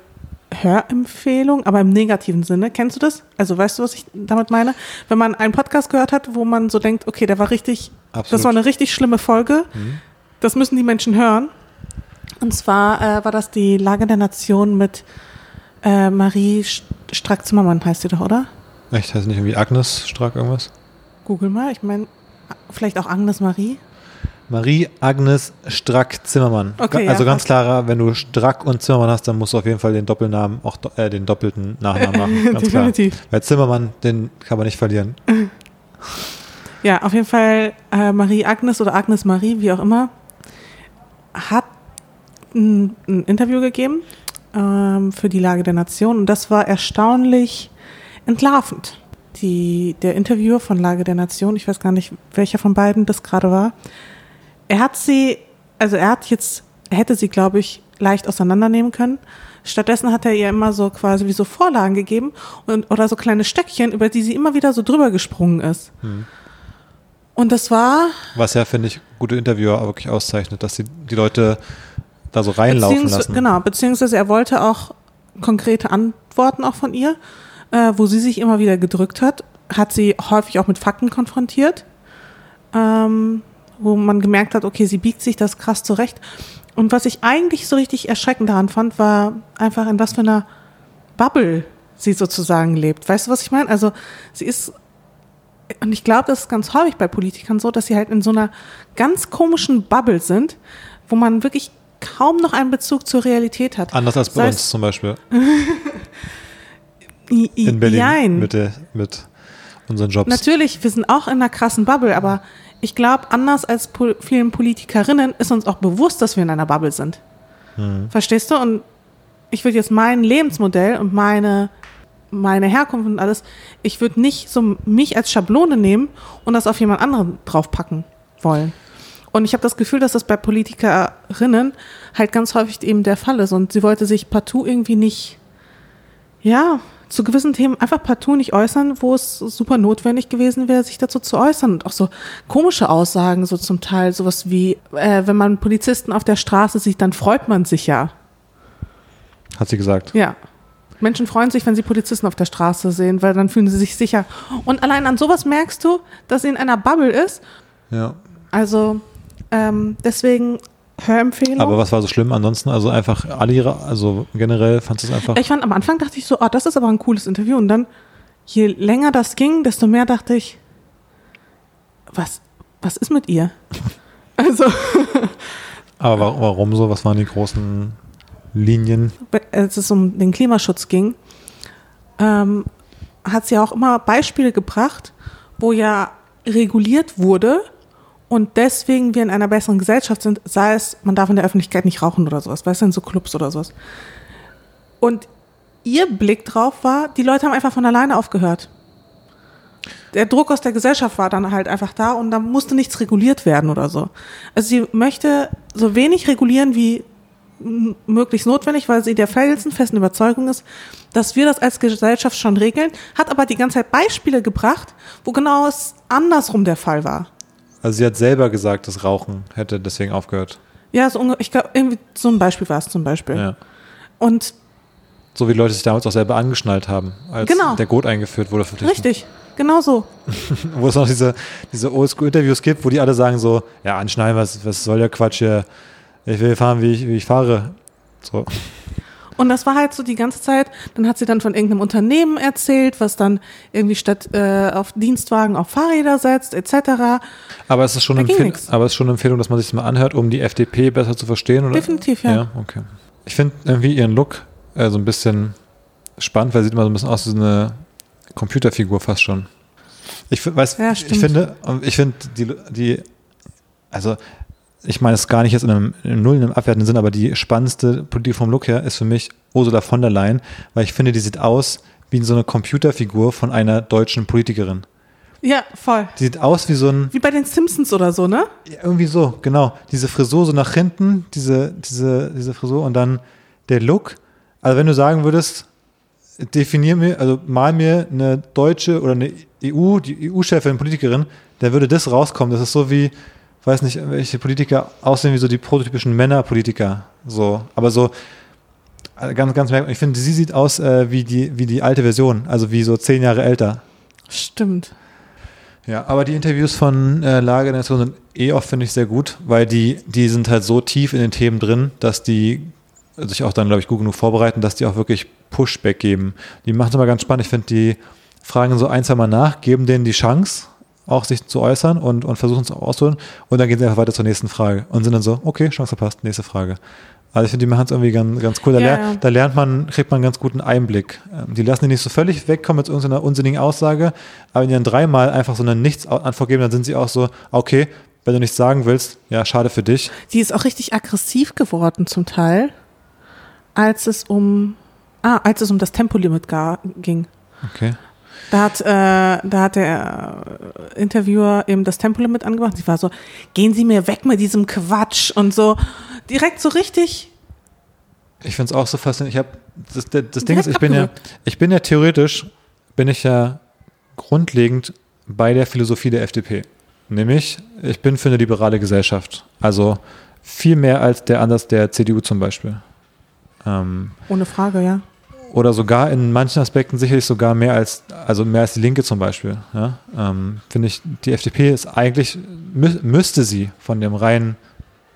Hörempfehlung, aber im negativen Sinne. Kennst du das? Also weißt du, was ich damit meine? Wenn man einen Podcast gehört hat, wo man so denkt, okay, der war richtig, das Absolut. war eine richtig schlimme Folge, Mhm. das müssen die Menschen hören. Und zwar äh, war das die Lage der Nation mit äh, Marie St- Strack-Zimmermann, heißt sie doch, oder? Echt, heißt nicht irgendwie Agnes Strack irgendwas? Google mal, ich meine, vielleicht auch Agnes Marie. Marie Agnes Strack Zimmermann. Okay, also ja, ganz klarer, wenn du Strack und Zimmermann hast, dann musst du auf jeden Fall den Doppelnamen, auch äh, den doppelten Nachnamen machen. Ganz klar. Definitiv. Weil Zimmermann, den kann man nicht verlieren. Ja, auf jeden Fall äh, Marie Agnes oder Agnes Marie, wie auch immer, hat ein, ein Interview gegeben ähm, für die Lage der Nation und das war erstaunlich entlarvend. Die, der Interviewer von Lage der Nation, ich weiß gar nicht, welcher von beiden das gerade war, er hat sie, also er hat jetzt, hätte sie, glaube ich, leicht auseinandernehmen können. Stattdessen hat er ihr immer so quasi wie so Vorlagen gegeben und, oder so kleine Stöckchen, über die sie immer wieder so drüber gesprungen ist. Und das war, Was ja, finde ich, gute Interviewer auch wirklich auszeichnet, dass die, die Leute da so reinlaufen lassen. genau, beziehungsweise er wollte auch konkrete Antworten auch von ihr, äh, wo sie sich immer wieder gedrückt hat, hat sie häufig auch mit Fakten konfrontiert, ähm, wo man gemerkt hat, okay, sie biegt sich das krass zurecht. Und was ich eigentlich so richtig erschreckend daran fand, war einfach in was für einer Bubble sie sozusagen lebt. Weißt du, was ich meine? Also sie ist, und ich glaube, das ist ganz häufig bei Politikern so, dass sie halt in so einer ganz komischen Bubble sind, wo man wirklich kaum noch einen Bezug zur Realität hat. Anders als bei Sei uns zum Beispiel in Berlin Jein. mit, der, mit unseren Jobs. Natürlich, wir sind auch in einer krassen Bubble, aber ich glaube, anders als po vielen Politikerinnen ist uns auch bewusst, dass wir in einer Bubble sind. Verstehst du? Und ich würde jetzt mein Lebensmodell und meine, meine Herkunft und alles, ich würde nicht so mich als Schablone nehmen und das auf jemand anderen draufpacken wollen. Und ich habe das Gefühl, dass das bei Politikerinnen halt ganz häufig eben der Fall ist. Und sie wollte sich partout irgendwie nicht, ja, zu gewissen Themen einfach partout nicht äußern, wo es super notwendig gewesen wäre, sich dazu zu äußern. Und auch so komische Aussagen, so zum Teil, sowas wie, äh, wenn man Polizisten auf der Straße sieht, dann freut man sich ja. Hat sie gesagt. Ja. Menschen freuen sich, wenn sie Polizisten auf der Straße sehen, weil dann fühlen sie sich sicher. Und allein an sowas merkst du, dass sie in einer Bubble ist. Ja. Also ähm, deswegen Hörempfehlung. Aber was war so schlimm ansonsten? Also einfach alle ihre, also generell fandst du es einfach. ich fand am Anfang dachte ich so, oh, das ist aber ein cooles Interview. Und dann, je länger das ging, desto mehr dachte ich, was, was ist mit ihr? Also, Aber wa- warum so? Was waren die großen Linien? als es um den Klimaschutz ging, ähm, hat sie auch immer Beispiele gebracht, wo ja reguliert wurde und deswegen wir in einer besseren Gesellschaft sind, sei es, man darf in der Öffentlichkeit nicht rauchen oder sowas, weißt du, in so Clubs oder sowas. Und ihr Blick drauf war, die Leute haben einfach von alleine aufgehört. Der Druck aus der Gesellschaft war dann halt einfach da und da musste nichts reguliert werden oder so. Also sie möchte so wenig regulieren wie möglichst notwendig, weil sie der felsenfesten Überzeugung ist, dass wir das als Gesellschaft schon regeln, hat aber die ganze Zeit Beispiele gebracht, wo genau es andersrum der Fall war. Also sie hat selber gesagt, das Rauchen hätte deswegen aufgehört. Ja, so, ich glaube, irgendwie so ein Beispiel war es zum Beispiel. Ja. Und So wie Leute sich damals auch selber angeschnallt haben, als Genau. der Gurt eingeführt wurde. verpflichtend. richtig, genau so. Wo es noch diese, diese Oldschool-Interviews gibt, wo die alle sagen so, ja, anschnallen, was, was soll der Quatsch hier? Ich will fahren, wie ich, wie ich fahre. So. Und das war halt so die ganze Zeit. Dann hat sie dann von irgendeinem Unternehmen erzählt, was dann irgendwie statt äh, auf Dienstwagen auf Fahrräder setzt, etc. Aber es ist schon, Empfehl aber es ist schon eine Empfehlung, dass man sich das mal anhört, um die FDP besser zu verstehen, oder? Definitiv, ja. Ja, okay. Ich finde irgendwie ihren Look äh, so ein bisschen spannend, weil sie sieht immer so ein bisschen aus wie so eine Computerfigur fast schon. Ich weiß, Ja, ich finde, ich finde die, die, also ich meine es gar nicht jetzt in einem, in einem Null, in einem abwertenden Sinn, aber die spannendste Politik vom Look her ist für mich Ursula von der Leyen, weil ich finde, die sieht aus wie so eine Computerfigur von einer deutschen Politikerin. Ja, voll. Die sieht aus wie so ein, Wie bei den Simpsons oder so, ne? ja, irgendwie so, genau. Diese Frisur so nach hinten, diese, diese, diese Frisur und dann der Look. Also wenn du sagen würdest, definier mir, also mal mir eine deutsche oder eine EU, die EU-Chefin, Politikerin, dann würde das rauskommen. Das ist so wie, weiß nicht, welche Politiker aussehen wie so die prototypischen Männerpolitiker. So, aber so äh, ganz, ganz merkwürdig. Ich finde, sie sieht aus äh, wie, die, wie die alte Version, also wie so zehn Jahre älter. Stimmt. Ja, aber die Interviews von äh, Lage der Nation sind eh oft, finde ich, sehr gut, weil die, die sind halt so tief in den Themen drin, dass die sich auch dann, glaube ich, gut genug vorbereiten, dass die auch wirklich Pushback geben. Die machen es immer ganz spannend. Ich finde, die fragen so ein, zwei Mal nach, geben denen die Chance, auch sich zu äußern und, und versuchen es auch auszuholen. Und dann gehen sie einfach weiter zur nächsten Frage und sind dann so, okay, Chance verpasst, nächste Frage. Also ich finde, die machen es irgendwie ganz, ganz cool. Da, Ja, ler ja. da lernt man, kriegt man einen ganz guten Einblick. Ähm, Die lassen die nicht so völlig wegkommen mit irgendeiner unsinnigen Aussage, aber wenn die dann dreimal einfach so eine Nichts-Antwort geben, dann sind sie auch so, okay, wenn du nichts sagen willst, ja, schade für dich. Die ist auch richtig aggressiv geworden zum Teil, als es um, ah, als es um das Tempolimit ging. Okay. Da hat, äh, da hat der Interviewer eben das Tempolimit angemacht. Sie war so, gehen Sie mir weg mit diesem Quatsch und so direkt so richtig. Ich finde es auch so faszinierend. Ich habe das, das, das Ding ist, ich bin ja, ich bin ja theoretisch, bin ich ja grundlegend bei der Philosophie der FDP. Nämlich, ich bin für eine liberale Gesellschaft. Also viel mehr als der Ansatz der CDU zum Beispiel. Ähm, Ohne Frage, ja. Oder sogar in manchen Aspekten sicherlich sogar mehr als, also mehr als die Linke zum Beispiel. Ja? Ähm, Finde ich, die FDP ist eigentlich, mü müsste sie von dem rein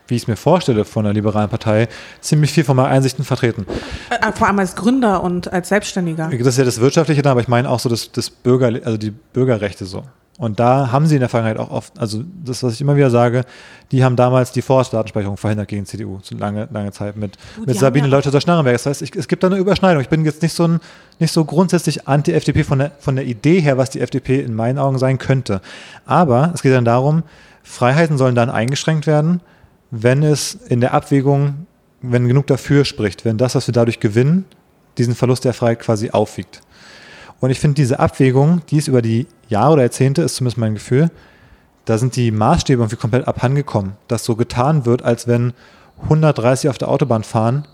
wie ich es mir vorstelle von der liberalen Partei, ziemlich viel von meinen Einsichten vertreten. Äh, vor allem als Gründer und als Selbstständiger. Das ist ja das Wirtschaftliche da, aber ich meine auch so das, das Bürger, also die Bürgerrechte so. Und da haben sie in der Vergangenheit auch oft, also das, was ich immer wieder sage, die haben damals die Vorratsdatenspeicherung verhindert gegen CDU, zu lange, lange Zeit mit, Gut, mit Sabine ja- Leutherer-Schnarrenberg. Das heißt, ich, es gibt da eine Überschneidung. Ich bin jetzt nicht so, ein, nicht so grundsätzlich anti-FDP von der, von der Idee her, was die FDP in meinen Augen sein könnte. Aber es geht dann darum, Freiheiten sollen dann eingeschränkt werden, wenn es in der Abwägung, wenn genug dafür spricht, wenn das, was wir dadurch gewinnen, diesen Verlust der Freiheit quasi aufwiegt. Und ich finde diese Abwägung, die ist über die Jahre oder Jahrzehnte, ist zumindest mein Gefühl, da sind die Maßstäbe irgendwie komplett abhandengekommen, dass so getan wird, als wenn 130 auf der Autobahn fahren,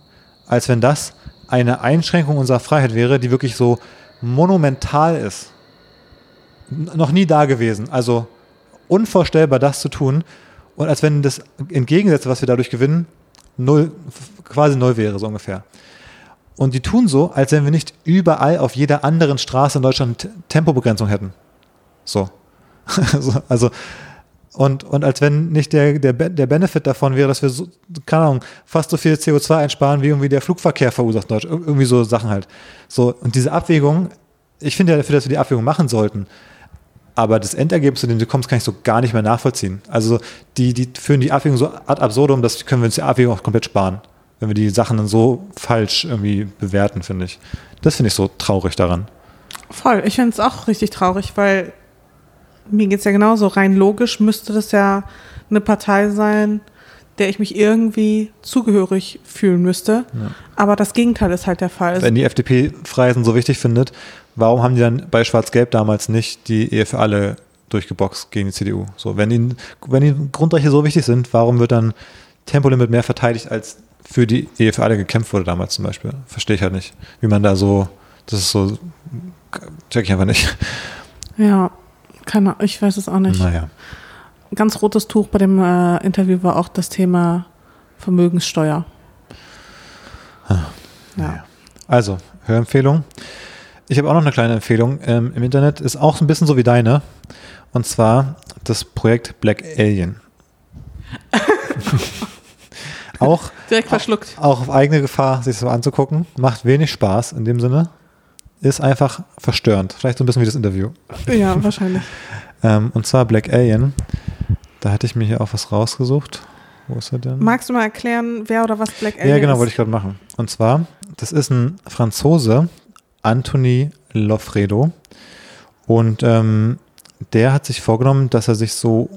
als wenn das eine Einschränkung unserer Freiheit wäre, die wirklich so monumental ist. N noch nie da gewesen. Also unvorstellbar, das zu tun. Und als wenn das Entgegensätze, was wir dadurch gewinnen, null, quasi null wäre, so ungefähr. Und die tun so, als wenn wir nicht überall auf jeder anderen Straße in Deutschland Tempobegrenzung hätten. So. also, und, und als wenn nicht der, der, der Benefit davon wäre, dass wir so, keine Ahnung, fast so viel CO2 einsparen, wie irgendwie der Flugverkehr verursacht. Ir- Irgendwie so Sachen halt. So, und diese Abwägung, ich finde ja dafür, dass wir die Abwägung machen sollten. Aber das Endergebnis, zu dem du kommst, kann ich so gar nicht mehr nachvollziehen. Also die, die führen die Abwägung so ad absurdum, das können wir uns die Abwägung auch komplett sparen. Wenn wir die Sachen dann so falsch irgendwie bewerten, finde ich. Das finde ich so traurig daran. Voll. Ich finde es auch richtig traurig, weil mir geht es ja genauso. Rein logisch müsste das ja eine Partei sein, der ich mich irgendwie zugehörig fühlen müsste. Aber das Gegenteil ist halt der Fall. Wenn die FDP Freiheiten so wichtig findet, warum haben die dann bei Schwarz-Gelb damals nicht die Ehe für alle durchgeboxt gegen die CDU? So, wenn ihnen, wenn die Grundrechte so wichtig sind, warum wird dann Tempolimit mehr verteidigt, als für die Ehe für alle gekämpft wurde damals zum Beispiel? Verstehe ich halt nicht. Wie man da so, das ist so, check ich einfach nicht. Ja, keine Ahnung, ich weiß es auch nicht. Naja. Ganz rotes Tuch bei dem äh, Interview war auch das Thema Vermögenssteuer. Ja. Also, Hörempfehlung. Ich habe auch noch eine kleine Empfehlung ähm, im Internet, ist auch so ein bisschen so wie deine. Und zwar das Projekt Black Alien. auch, Direkt verschluckt. auch auf eigene Gefahr, sich das mal anzugucken. Macht wenig Spaß in dem Sinne. Ist einfach verstörend. Vielleicht so ein bisschen wie das Interview. Ja, wahrscheinlich. Ähm, und zwar Black Alien. Da hatte ich mir hier auch was rausgesucht. Wo ist er denn? Magst du mal erklären, wer oder was Black Alien Ja, genau, ist? wollte ich gerade machen. Und zwar, das ist ein Franzose, Anthony Lofredo. Und ähm, der hat sich vorgenommen, dass er sich so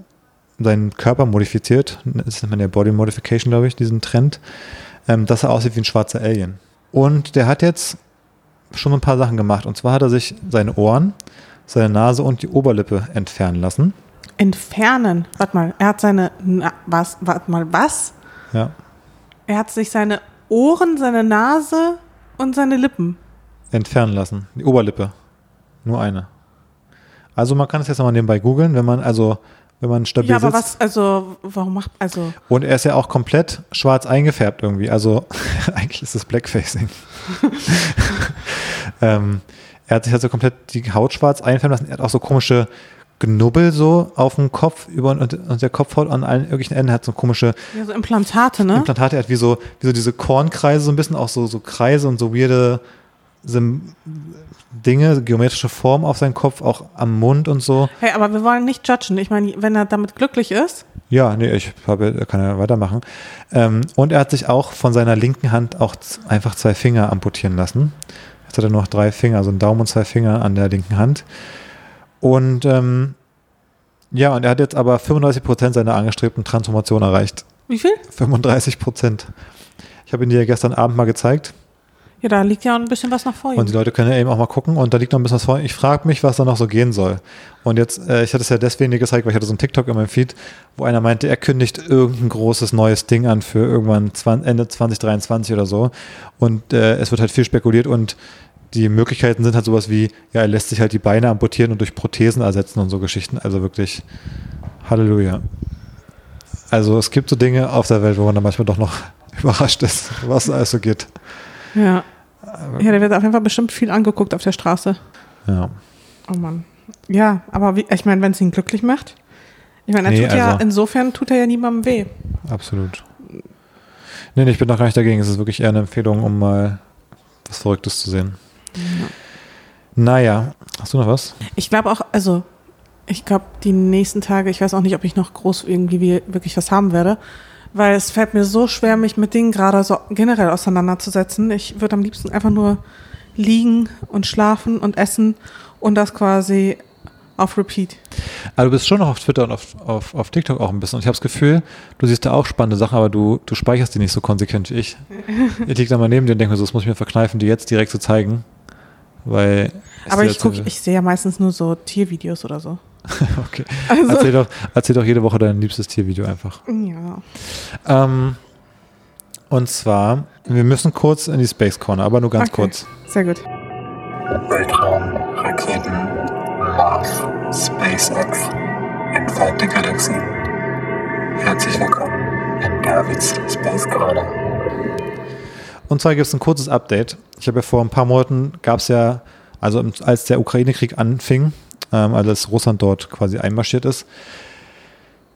seinen Körper modifiziert. Das nennt man ja Body Modification, glaube ich, diesen Trend. Ähm, dass er aussieht wie ein schwarzer Alien. Und der hat jetzt schon ein paar Sachen gemacht. Und zwar hat er sich seine Ohren, seine Nase und die Oberlippe entfernen lassen. Entfernen. Warte mal, er hat seine. Na, was? Warte mal, was? Ja. Er hat sich seine Ohren, seine Nase und seine Lippen. entfernen lassen. Die Oberlippe. Nur eine. Also man kann es jetzt nochmal nebenbei googeln, wenn man also, wenn man stabil Ja, aber sitzt. was, also, warum macht, also, Und er ist ja auch komplett schwarz eingefärbt irgendwie. Also eigentlich ist es Blackfacing. ähm, er hat sich also komplett die Haut schwarz einfärben lassen. Er hat auch so komische Knubbel so auf dem Kopf über und, und der Kopfhaut an allen möglichen Enden hat so komische ja, so Implantate, ne? Implantate. Er hat wie so, wie so diese Kornkreise so ein bisschen, auch so, so Kreise und so weirde Sim Dinge, geometrische Formen auf seinem Kopf, auch am Mund und so. Hey, aber wir wollen nicht judgen. Ich meine, wenn er damit glücklich ist, Ja, nee, ich habe, kann ja weitermachen. Ähm, und er hat sich auch von seiner linken Hand auch einfach zwei Finger amputieren lassen. Jetzt hat er nur noch drei Finger, also einen Daumen und zwei Finger an der linken Hand. Und ähm, ja, und er hat jetzt aber 35 Prozent seiner angestrebten Transformation erreicht. wie viel? 35 Prozent. Ich habe ihn dir gestern Abend mal gezeigt. Ja, da liegt ja ein bisschen was noch vor. Und die Leute können ja eben auch mal gucken und da liegt noch ein bisschen was vor. Ich frage mich, was da noch so gehen soll. Und jetzt, äh, ich hatte es ja deswegen dir gezeigt, weil ich hatte so einen TikTok in meinem Feed, wo einer meinte, er kündigt irgendein großes neues Ding an für irgendwann 20, Ende 2023 oder so. Und äh, es wird halt viel spekuliert und die Möglichkeiten sind halt sowas wie, ja, er lässt sich halt die Beine amputieren und durch Prothesen ersetzen und so Geschichten. Also wirklich Halleluja. Also es gibt so Dinge auf der Welt, wo man dann manchmal doch noch überrascht ist, was alles so geht. Ja. Ja, der wird auf jeden Fall bestimmt viel angeguckt auf der Straße. Ja. Oh Mann. Ja, aber wie, ich meine, wenn es ihn glücklich macht. Ich meine, er Nee, tut ja, also- insofern tut er ja niemandem weh. Absolut. Nee, ich bin doch gar nicht dagegen. Es ist wirklich eher eine Empfehlung, um mal was Verrücktes zu sehen. Naja, hast du noch was? Ich glaube auch, also ich glaube, die nächsten Tage, ich weiß auch nicht, ob ich noch groß irgendwie wie- wirklich was haben werde, weil es fällt mir so schwer, mich mit Dingen gerade so generell auseinanderzusetzen. Ich würde am liebsten einfach nur liegen und schlafen und essen und das quasi auf Repeat. Aber du bist schon noch auf Twitter und auf, auf, auf TikTok auch ein bisschen. Und ich habe das Gefühl, du siehst da auch spannende Sachen, aber du, du speicherst die nicht so konsequent wie ich. ich liege da mal neben dir und denke mir so, das muss ich mir verkneifen, die jetzt direkt zu zeigen. Weil. Aber ich erzählt- ich sehe ja meistens nur so Tiervideos oder so. Okay. Also, Erzähl doch, erzähl doch jede Woche dein liebstes Tiervideo einfach. ja. Ähm, und zwar, wir müssen kurz in die Space Corner, aber nur ganz Okay. kurz. Sehr gut. Weltraum, Raketen, Mars, SpaceX, entfernte Galaxien. Herzlich willkommen in Davids Space Corner. Und zwar gibt es ein kurzes Update. Ich habe ja vor ein paar Monaten, gab es ja, also als der Ukraine-Krieg anfing, ähm, also als Russland dort quasi einmarschiert ist,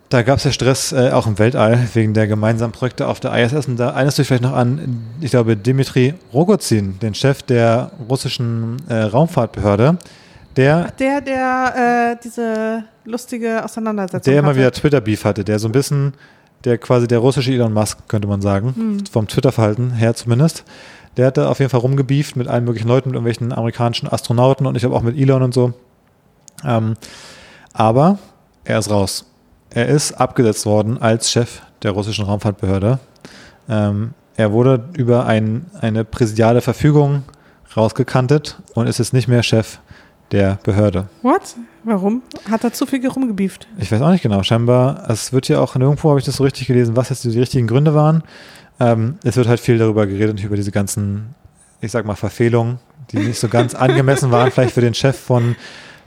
da gab es ja Stress äh, auch im Weltall wegen der gemeinsamen Projekte auf der ISS. Und da erinnerst du dich vielleicht noch an, ich glaube, Dmitri Rogozin, den Chef der russischen äh, Raumfahrtbehörde, der Der, der äh, diese lustige Auseinandersetzung der immer wieder Twitter-Beef hatte, der so ein bisschen, der quasi der russische Elon Musk, könnte man sagen, Hm. vom Twitter-Verhalten her zumindest. Der hat da auf jeden Fall rumgebieft mit allen möglichen Leuten, mit irgendwelchen amerikanischen Astronauten und ich habe auch mit Elon und so. Ähm, aber er ist raus. Er ist abgesetzt worden als Chef der russischen Raumfahrtbehörde. Ähm, er wurde über ein, eine präsidiale Verfügung rausgekantet und ist jetzt nicht mehr Chef der Behörde. What? Warum? Hat er zu viel rumgebieft? Ich weiß auch nicht genau. Scheinbar, es wird ja auch nirgendwo, habe ich das so richtig gelesen, was jetzt die richtigen Gründe waren. Ähm, es wird halt viel darüber geredet, über diese ganzen, ich sag mal, Verfehlungen, die nicht so ganz angemessen waren, vielleicht für den Chef von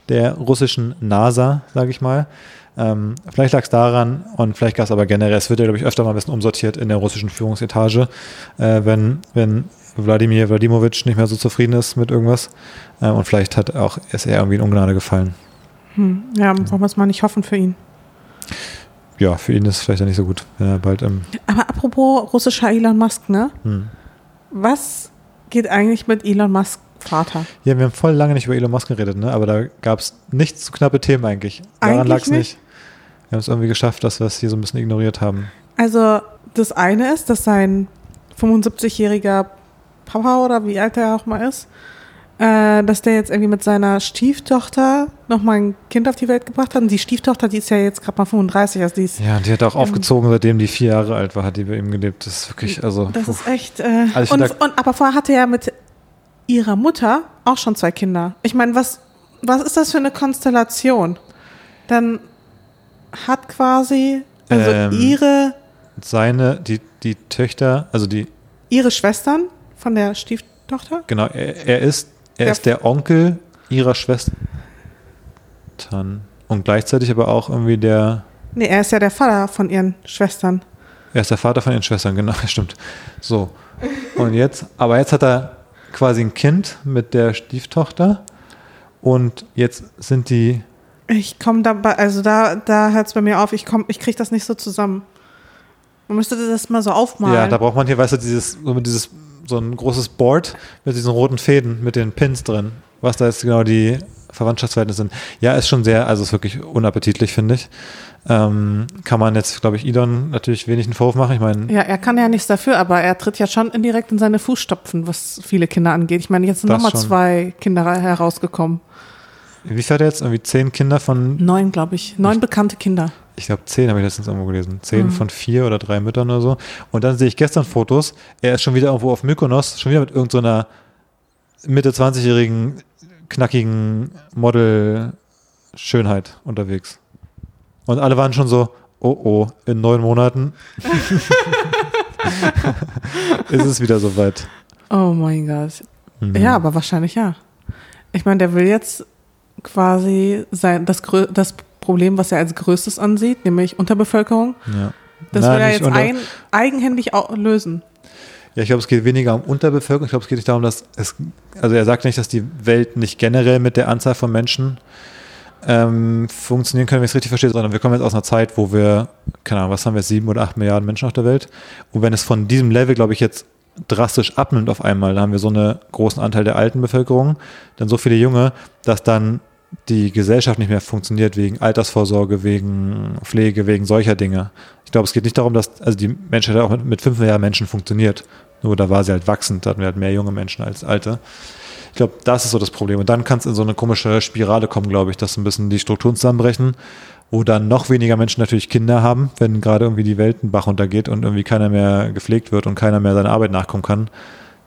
der russischen NASA, sage ich mal. Ähm, vielleicht lag es daran und vielleicht gab es aber generell, es wird ja, glaube ich, öfter mal ein bisschen umsortiert in der russischen Führungsetage, äh, wenn, wenn Wladimir Wladimowitsch nicht mehr so zufrieden ist mit irgendwas. Äh, und vielleicht hat auch, ist er irgendwie in Ungnade gefallen. Hm. Ja, wollen wir es mal nicht hoffen für ihn. Ja, für ihn ist es vielleicht ja nicht so gut, wenn er bald im Aber apropos russischer Elon Musk, ne? Hm. Was geht eigentlich mit Elon Musk Vater? Ja, wir haben voll lange nicht über Elon Musk geredet, ne? aber da gab es nichts zu knappe Themen eigentlich. Daran lag es nicht. nicht. Wir haben es irgendwie geschafft, dass wir es hier so ein bisschen ignoriert haben. Also, das eine ist, dass sein 75-jähriger Papa oder wie alt er auch mal ist, äh, dass der jetzt irgendwie mit seiner Stieftochter nochmal ein Kind auf die Welt gebracht hat. Und die Stieftochter, die ist ja jetzt gerade mal 35, also die ist. Ja, und die hat auch Ähm. aufgezogen, seitdem die vier Jahre alt war, hat die bei ihm gelebt. Das ist wirklich, also. Das puh. ist echt. Äh, Also und, und, aber vorher hatte er mit ihrer Mutter auch schon zwei Kinder. Ich meine, was, was ist das für eine Konstellation? Dann hat quasi also Ähm. ihre, Seine, die, die Töchter, also die, ihre Schwestern von der Stieftochter. genau, er, er ist, er Der- ist der Onkel ihrer Schwestern. Und gleichzeitig aber auch irgendwie der, Nee, er ist ja der Vater von ihren Schwestern. Er ist der Vater von ihren Schwestern, genau, stimmt. So. Und jetzt, aber jetzt hat er quasi ein Kind mit der Stieftochter und jetzt sind die, Ich komme dabei, also da, da hört es bei mir auf, ich, komm, ich kriege das nicht so zusammen. Man müsste das mal so aufmalen. ja, da braucht man hier, weißt du, dieses, so mit dieses, so ein großes Board mit diesen roten Fäden, mit den Pins drin, was da jetzt genau die Verwandtschaftsverhältnisse sind. Ja, ist schon sehr, also ist wirklich unappetitlich, finde ich. Ähm, kann man jetzt, glaube ich, Elon natürlich wenig einen Vorwurf machen. Ich meine, ja, er kann ja nichts dafür, aber er tritt ja schon indirekt in seine Fußstapfen, was viele Kinder angeht. Ich meine, jetzt sind nochmal zwei Kinder herausgekommen. wie viel hat er jetzt? Irgendwie zehn Kinder von Neun, glaube ich. Neun bekannte Kinder. ich glaube, zehn habe ich letztens irgendwo gelesen. Zehn Mhm. von vier oder drei Müttern oder so. Und dann sehe ich gestern Fotos, er ist schon wieder irgendwo auf Mykonos, schon wieder mit irgendeiner Mitte 20-jährigen, knackigen Model-Schönheit unterwegs. Und alle waren schon so, oh oh, in neun Monaten ist es wieder soweit. Oh mein Gott. Mhm. Ja, aber wahrscheinlich ja. Ich meine, der will jetzt quasi sein, das, das Problem, was er als größtes ansieht, nämlich Unterbevölkerung, Ja. das Nein, will er jetzt unter- ein, eigenhändig lösen. Ja, ich glaube, es geht weniger um Unterbevölkerung. Ich glaube, es geht nicht darum, dass es, also er sagt nicht, dass die Welt nicht generell mit der Anzahl von Menschen ähm, funktionieren können, wenn ich es richtig verstehe, sondern wir kommen jetzt aus einer Zeit, wo wir, keine Ahnung, was haben wir, sieben oder acht Milliarden Menschen auf der Welt. Und wenn es von diesem Level, glaube ich, jetzt drastisch abnimmt auf einmal, dann haben wir so einen großen Anteil der alten Bevölkerung, dann so viele Junge, dass dann die Gesellschaft nicht mehr funktioniert wegen Altersvorsorge, wegen Pflege, wegen solcher Dinge. Ich glaube, es geht nicht darum, dass, also die Menschheit auch mit, mit fünf Milliarden Menschen funktioniert. Nur da war sie halt wachsend, da hatten wir halt mehr junge Menschen als alte. Ich glaube, das ist so das Problem. Und dann kann es in so eine komische Spirale kommen, glaube ich, dass ein bisschen die Strukturen zusammenbrechen, wo dann noch weniger Menschen natürlich Kinder haben, wenn gerade irgendwie die Welt einen Bach runtergeht und irgendwie keiner mehr gepflegt wird und keiner mehr seiner Arbeit nachkommen kann.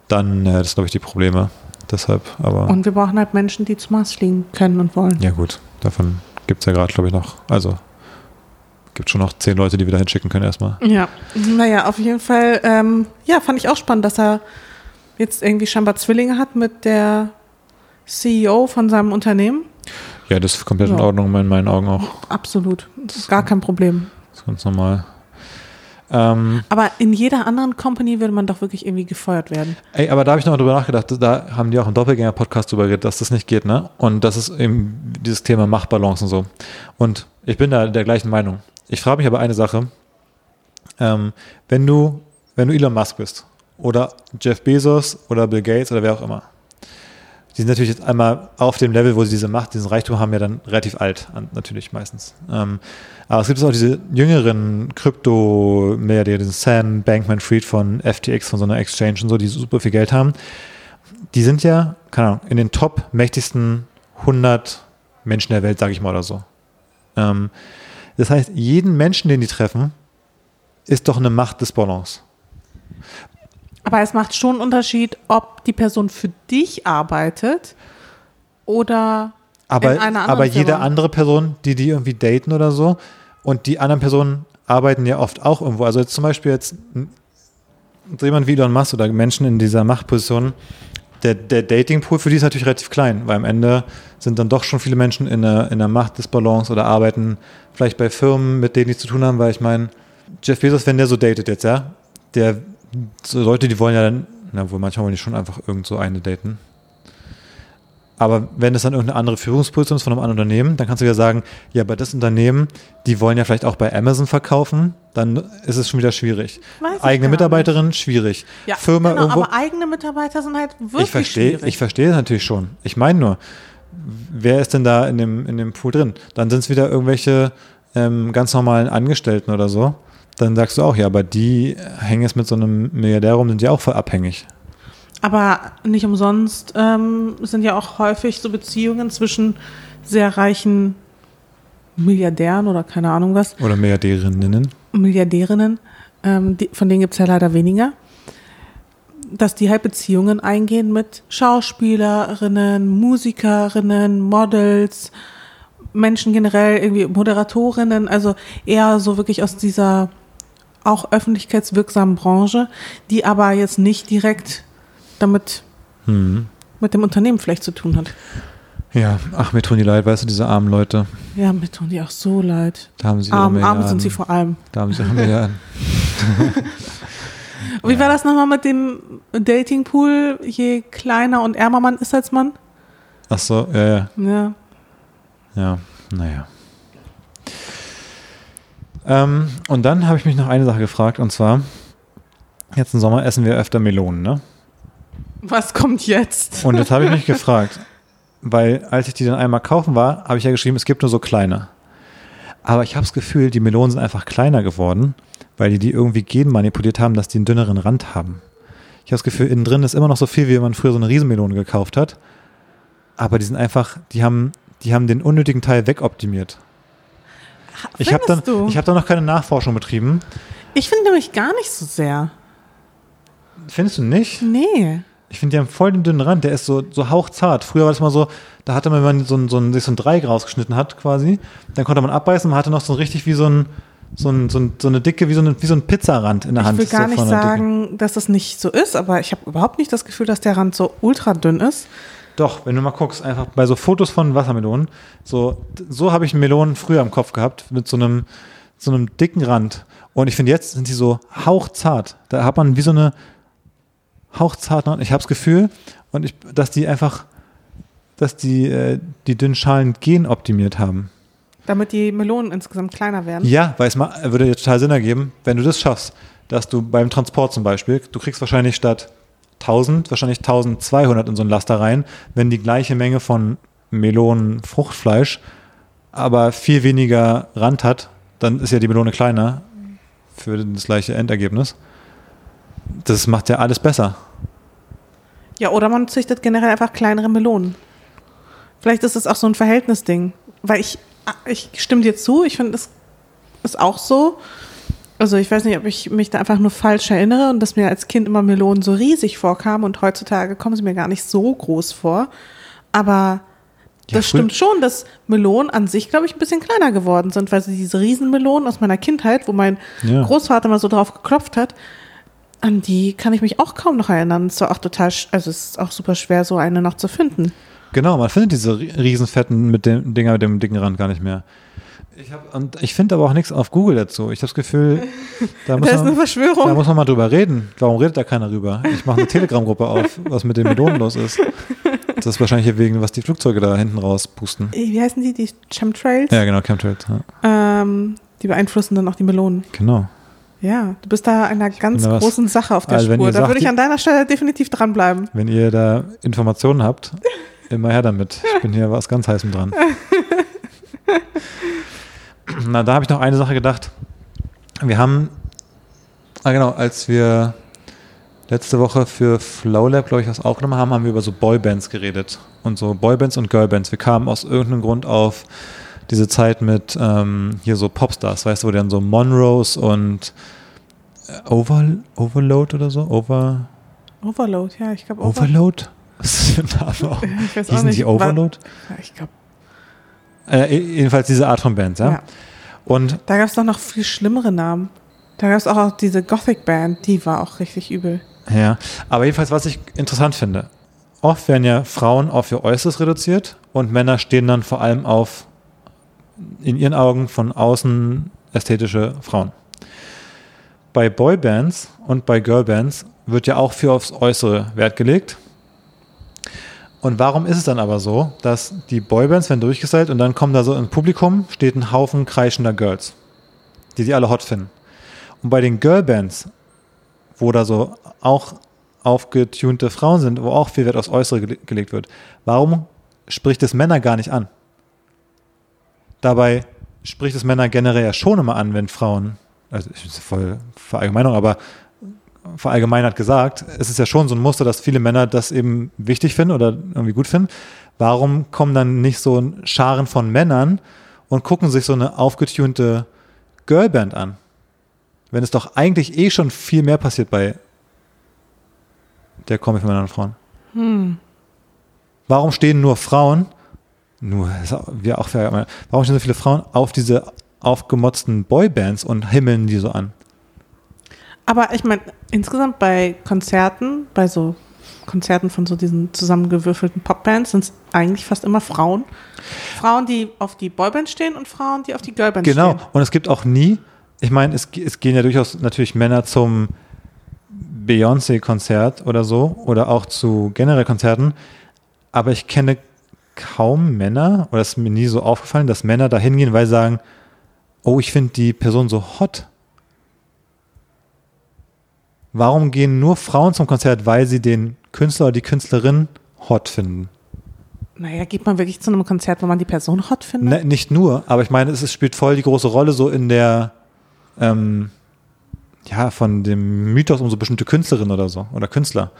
Dann, äh, das glaube ich, die Probleme. Deshalb, aber. Und wir brauchen halt Menschen, die zum Mars fliegen können und wollen. Ja, gut. Davon gibt es ja gerade, glaube ich, noch. Also, gibt schon noch zehn Leute, die wir da hinschicken können erstmal. Ja, naja, auf jeden Fall, ähm, ja, fand ich auch spannend, dass er jetzt irgendwie scheinbar Zwillinge hat mit der CEO von seinem Unternehmen. Ja, das ist komplett in Ja. Ordnung, in meinen Augen auch. Absolut. Das ist gar kein Problem. Das ist ganz normal. Ähm, Aber in jeder anderen Company würde man doch wirklich irgendwie gefeuert werden. ey, aber da habe ich noch drüber nachgedacht, da haben die auch im Doppelgänger-Podcast drüber geredet, dass das nicht geht, ne? Und das ist eben dieses Thema Machtbalance und so. Und ich bin da der gleichen Meinung. Ich frage mich aber eine Sache. Ähm, wenn du, wenn du Elon Musk bist oder Jeff Bezos oder Bill Gates oder wer auch immer, die sind natürlich jetzt einmal auf dem Level, wo sie diese Macht, diesen Reichtum haben, ja dann relativ alt, natürlich meistens. Ähm, aber es gibt auch diese jüngeren Krypto-Milliardäre, diesen Sam Bankman-Fried von FTX, von so einer Exchange und so, die super viel Geld haben. Die sind ja, keine Ahnung, in den top mächtigsten 100 Menschen der Welt, sage ich mal oder so. Ähm, das heißt, jeden Menschen, den die treffen, ist doch eine Macht des Balance. Aber es macht schon einen Unterschied, ob die Person für dich arbeitet oder Aber, in einer anderen aber jede Firma. andere Person, die die irgendwie daten oder so, und die anderen Personen arbeiten ja oft auch irgendwo. Also jetzt zum Beispiel jetzt jemand wie Elon Musk oder Menschen in dieser Machtposition, der, der Datingpool für die ist natürlich relativ klein, weil am Ende sind dann doch schon viele Menschen in der, in der Machtdisbalance oder arbeiten vielleicht bei Firmen, mit denen die zu tun haben, weil ich meine, Jeff Bezos, wenn der so datet jetzt, ja, der, so Leute, die wollen ja dann, na wohl, manchmal wollen die schon einfach irgend so eine daten. Aber wenn es dann irgendeine andere Führungsposition ist von einem anderen Unternehmen, dann kannst du ja sagen, ja, bei das Unternehmen, die wollen ja vielleicht auch bei Amazon verkaufen, dann ist es schon wieder schwierig. Weiß Eigene Mitarbeiterin, schwierig. ja, Firma genau, irgendwo. aber eigene Mitarbeiter sind halt wirklich Ich verstehe, schwierig. ich verstehe das natürlich schon. Ich meine nur, wer ist denn da in dem, in dem Pool drin? Dann sind es wieder irgendwelche ähm, ganz normalen Angestellten oder so. Dann sagst du auch, ja, aber die hängen jetzt mit so einem Milliardär rum, sind ja auch voll abhängig. Aber nicht umsonst ähm, sind ja auch häufig so Beziehungen zwischen sehr reichen Milliardären oder keine Ahnung was, Oder Milliardärinnen. Milliardärinnen, ähm, die, von denen gibt es ja leider weniger, dass die halt Beziehungen eingehen mit Schauspielerinnen, Musikerinnen, Models, Menschen generell, irgendwie Moderatorinnen, also eher so wirklich aus dieser auch öffentlichkeitswirksamen Branche, die aber jetzt nicht direkt damit Hm. mit dem Unternehmen vielleicht zu tun hat. Ja, ach, mir tun die leid, weißt du, diese armen Leute. Ja, mir tun die auch so leid. Da haben sie Arm, arm sind sie vor allem. Da haben sie ihre Milliarden. Wie war das nochmal mit dem Datingpool? Je kleiner und ärmer man ist als Mann? Ach so, ja, ja. Ja. Ja, naja. Ähm, und dann habe ich mich noch eine Sache gefragt, und zwar, jetzt im Sommer essen wir öfter Melonen, ne? Was kommt jetzt? Und jetzt habe ich mich gefragt, weil als ich die dann einmal kaufen war, habe ich ja geschrieben, es gibt nur so kleine. Aber ich habe das Gefühl, die Melonen sind einfach kleiner geworden, weil die die irgendwie genmanipuliert haben, dass die einen dünneren Rand haben. Ich habe das Gefühl, innen drin ist immer noch so viel, wie wenn man früher so eine Riesenmelone gekauft hat. Aber die sind einfach, die haben, die haben den unnötigen Teil wegoptimiert. Ich habe dann, du? ich habe da noch keine Nachforschung betrieben. Ich finde nämlich gar nicht so sehr. Findest du nicht? Nee. Ich finde, die haben voll den dünnen Rand. Der ist so, so hauchzart. Früher war das mal so, da hatte man, wenn man so ein, so ein, sich so ein Dreieck rausgeschnitten hat, quasi, dann konnte man abbeißen. Man hatte noch so richtig wie so ein, so, ein, so, ein, so eine dicke, wie so, eine, wie so ein Pizzarand in der Ich Hand. will gar so nicht der Dicke. sagen, dass das nicht so ist, aber ich habe überhaupt nicht das Gefühl, dass der Rand so ultra dünn ist. Doch, wenn du mal guckst, einfach bei so Fotos von Wassermelonen, so, so habe ich Melonen früher im Kopf gehabt, mit so einem, so einem dicken Rand. Und ich finde, jetzt sind die so hauchzart. Da hat man wie so eine hauchzart, ich habe das Gefühl, und ich, dass die einfach dass die äh, die dünnen Schalen genoptimiert haben. Damit die Melonen insgesamt kleiner werden. Ja, weil es würde dir total Sinn ergeben, wenn du das schaffst, dass du beim Transport zum Beispiel, du kriegst wahrscheinlich statt 1000, wahrscheinlich 1200 in so ein Laster rein, wenn die gleiche Menge von Melonen Fruchtfleisch, aber viel weniger Rand hat, dann ist ja die Melone kleiner für das gleiche Endergebnis. Das macht ja alles besser. Ja, oder man züchtet generell einfach kleinere Melonen. Vielleicht ist es auch so ein Verhältnisding. Weil ich, ich stimme dir zu, ich finde, es ist auch so. Also ich weiß nicht, ob ich mich da einfach nur falsch erinnere und dass mir als Kind immer Melonen so riesig vorkamen und heutzutage kommen sie mir gar nicht so groß vor. Aber Ja, das stimmt schon, dass Melonen an sich, glaube ich, ein bisschen kleiner geworden sind, weil sie diese Riesenmelonen aus meiner Kindheit, wo mein Ja. Großvater mal so drauf geklopft hat, an die kann ich mich auch kaum noch erinnern. Es ist doch auch total, also es ist auch super schwer, so eine noch zu finden. Genau, man findet diese ri- riesenfetten mit dem Dinger mit dem dicken Rand gar nicht mehr. Ich hab, und ich finde aber auch nichts auf Google dazu. Ich habe das Gefühl, da muss, eine man, da muss man mal drüber reden. Warum redet da keiner drüber? Ich mache eine Telegram-Gruppe auf, was mit den Melonen los ist. Das ist wahrscheinlich wegen, was die Flugzeuge da hinten raus pusten. Wie heißen die? Die Chemtrails? Ja, genau, Chemtrails. Ja. Ähm, die beeinflussen dann auch die Melonen. Genau. Ja, du bist da einer ganz da großen Sache auf der Also Spur. Da würde ich an deiner Stelle definitiv dranbleiben. Wenn ihr da Informationen habt, immer her damit. Ich bin hier was ganz heißem dran. Na, da habe ich noch eine Sache gedacht. Wir haben, ah genau, als wir letzte Woche für Flowlab, glaube ich, was aufgenommen haben, haben wir über so Boybands geredet. Und so Boybands und Girlbands. Wir kamen aus irgendeinem Grund auf diese Zeit mit ähm, hier so Popstars, weißt du, wo dann so Monrose und äh, Over, Overload oder so? Over, Overload, ja, ich glaube Over Overload? Was ist ein Name auch? Ich weiß auch Hießen nicht. die Overload? Ja, ich glaube, Äh, jedenfalls diese Art von Bands, ja. Ja. Und da gab es doch noch viel schlimmere Namen. Da gab es auch, auch diese Gothic-Band, die war auch richtig übel. ja, aber jedenfalls, was ich interessant finde, oft werden ja Frauen auf ihr Äußeres reduziert und Männer stehen dann vor allem auf in ihren Augen von außen ästhetische Frauen. Bei Boybands und bei Girlbands wird ja auch viel aufs Äußere Wert gelegt. Und warum ist es dann aber so, dass die Boybands werden durchgestylt und dann kommen da so im Publikum steht ein Haufen kreischender Girls, die die alle hot finden. Und bei den Girlbands, wo da so auch aufgetunte Frauen sind, wo auch viel Wert aufs Äußere gele gelegt wird, warum spricht es Männer gar nicht an? Dabei spricht es Männer generell ja schon immer an, wenn Frauen, also ich bin voll Verallgemeinung, aber verallgemeinert gesagt, es ist ja schon so ein Muster, dass viele Männer das eben wichtig finden oder irgendwie gut finden. Warum kommen dann nicht so Scharen von Männern und gucken sich so eine aufgetunte Girlband an? Wenn es doch eigentlich eh schon viel mehr passiert bei der Kombi von Männern und Frauen. Hm. Warum stehen nur Frauen, nur, wir auch, warum stehen so viele Frauen auf diese aufgemotzten Boybands und himmeln die so an? Aber ich meine, insgesamt bei Konzerten, bei so Konzerten von so diesen zusammengewürfelten Popbands, sind es eigentlich fast immer Frauen. Frauen, die auf die Boyband stehen und Frauen, die auf die Girlband Genau. stehen. Und es gibt auch nie, ich meine, es, es gehen ja durchaus natürlich Männer zum Beyoncé-Konzert oder so oder auch zu generell Konzerten, aber ich kenne kaum Männer, oder es ist mir nie so aufgefallen, dass Männer da hingehen, weil sie sagen, oh, ich finde die Person so hot. Warum gehen nur Frauen zum Konzert, weil sie den Künstler oder die Künstlerin hot finden? Naja, geht man wirklich zu einem Konzert, wo man die Person hot findet? Ne, nicht nur, aber ich meine, es spielt voll die große Rolle so in der, ähm, ja, von dem Mythos um so bestimmte Künstlerinnen oder so, oder Künstler.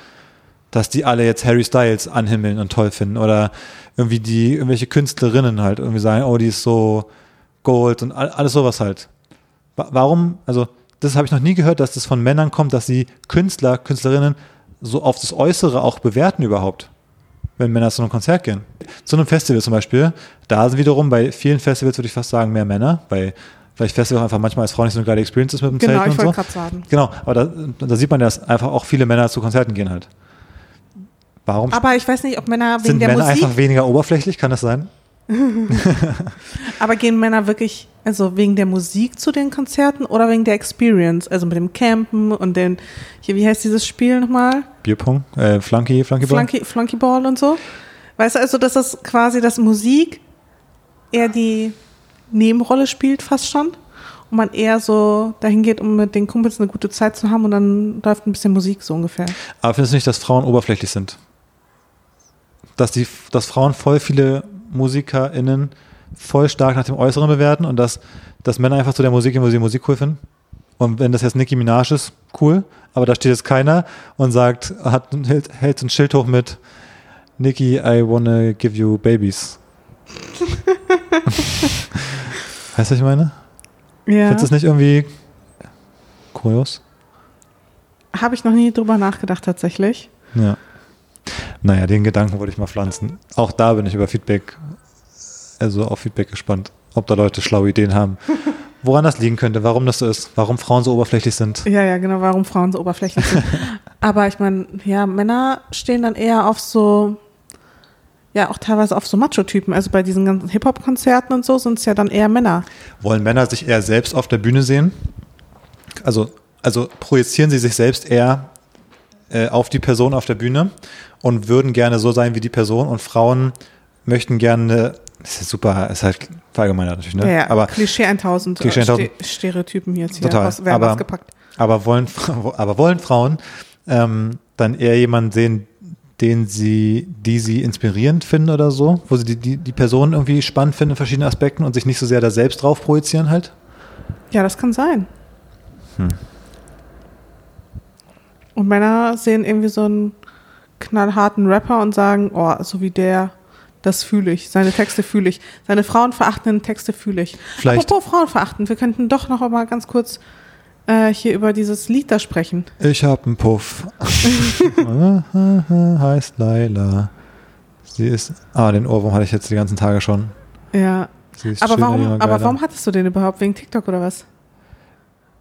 Dass die alle jetzt Harry Styles anhimmeln und toll finden oder irgendwie die, irgendwelche Künstlerinnen halt irgendwie sagen, oh, die ist so Gold und all, alles sowas halt. Wa- Warum, also, das habe ich noch nie gehört, dass das von Männern kommt, dass sie Künstler, Künstlerinnen so auf das Äußere auch bewerten überhaupt wenn Männer zu einem Konzert gehen. Zu einem Festival zum Beispiel, da sind wiederum bei vielen Festivals, würde ich fast sagen, mehr Männer, weil vielleicht Festival einfach manchmal als Frau nicht so eine geile Experience ist mit dem Genau, Zelten ich und so. gerade sagen. Genau, aber da, da sieht man, dass einfach auch viele Männer zu Konzerten gehen halt. Warum Aber ich weiß nicht, ob Männer wegen sind der Männer Musik, einfach weniger oberflächlich? Kann das sein? aber gehen Männer wirklich, also wegen der Musik zu den Konzerten oder wegen der Experience? Also mit dem Campen und den, hier, wie heißt dieses Spiel nochmal? Bierpong, äh, Flunky, Flunkyball? Flunky, Flunkyball und so? Weißt du, also, dass das quasi, dass Musik eher die Nebenrolle spielt, fast schon. Und man eher so dahin geht, um mit den Kumpels eine gute Zeit zu haben und dann läuft ein bisschen Musik so ungefähr. Aber findest du nicht, dass Frauen oberflächlich sind? Dass, die, dass Frauen voll viele MusikerInnen voll stark nach dem Äußeren bewerten und dass, dass Männer einfach zu der Musik gehen, wo sie Musik cool finden? Und wenn das jetzt Nicki Minaj ist, cool, aber da steht jetzt keiner und sagt, hat, hält, hält ein Schild hoch mit Nicki, I wanna give you babies. weißt du, was ich meine? Ja. Findest du das nicht irgendwie kurios? Habe ich noch nie drüber nachgedacht, tatsächlich. Ja. Naja, den Gedanken wollte ich mal pflanzen. Auch da bin ich über Feedback, also auf Feedback gespannt, ob da Leute schlaue Ideen haben. Woran das liegen könnte, warum das so ist, warum Frauen so oberflächlich sind. Ja, ja, genau, warum Frauen so oberflächlich sind. Aber ich meine, ja, Männer stehen dann eher auf so, ja, auch teilweise auf so Macho-Typen. Also bei diesen ganzen Hip-Hop-Konzerten und so sind es ja dann eher Männer. Wollen Männer sich eher selbst auf der Bühne sehen? Also, also projizieren sie sich selbst eher äh, auf die Person auf der Bühne und würden gerne so sein wie die Person und Frauen möchten gerne, das ist super, ist halt verallgemeinert natürlich, ne? Ja, ja. aber, Klischee 1000, Klischee äh, 1000. Ste Stereotypen jetzt hier Total, aus, werden aber- ausgepackt. aber wollen, aber wollen Frauen ähm, dann eher jemanden sehen, den sie, die sie inspirierend finden oder so, wo sie die, die, die Person irgendwie spannend finden in verschiedenen Aspekten und sich nicht so sehr da selbst drauf projizieren halt? Ja, das kann sein. Hm. Und Männer sehen irgendwie so einen knallharten Rapper und sagen, oh, so wie der, das fühle ich. Seine Texte fühle ich. Seine frauenverachtenden Texte fühle ich. Vielleicht- Apropos Frauenverachtend, wir könnten doch noch mal ganz kurz äh, hier über dieses Lied da sprechen. Ich hab einen Puff. heißt Laila. Sie ist. Ah, den Ohrwurm hatte ich jetzt die ganzen Tage schon. Ja. Sie ist Aber schöner, warum, aber warum hattest du den überhaupt? Wegen TikTok oder was?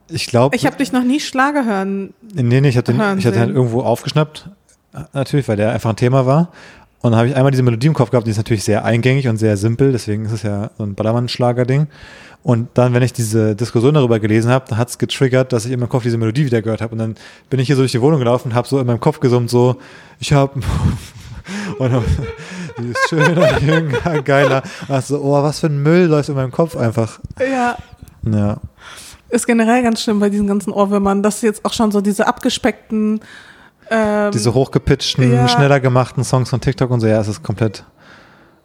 Ich glaube. Ich habe dich noch nie Schlager hören. Nee, nee, ich habe hören ich hab den halt irgendwo aufgeschnappt. Natürlich, weil der einfach ein Thema war. Und dann habe ich einmal diese Melodie im Kopf gehabt, die ist natürlich sehr eingängig und sehr simpel, deswegen ist es ja so ein Ballermann-Schlager-Ding. Und dann, wenn ich diese Diskussion darüber gelesen habe, dann hat es getriggert, dass ich in meinem Kopf diese Melodie wieder gehört habe. Und dann bin ich hier so durch die Wohnung gelaufen und habe so in meinem Kopf gesummt, so, ich habe und dann, die ist schöner, jünger, geiler. Und so, oh, was für ein Müll läuft in meinem Kopf einfach. Ja. Ja, Ist generell ganz schlimm bei diesen ganzen Ohrwürmern, dass jetzt auch schon so diese abgespeckten ähm, diese hochgepitchten, Ja. schneller gemachten Songs von TikTok und so, ja, es ist komplett,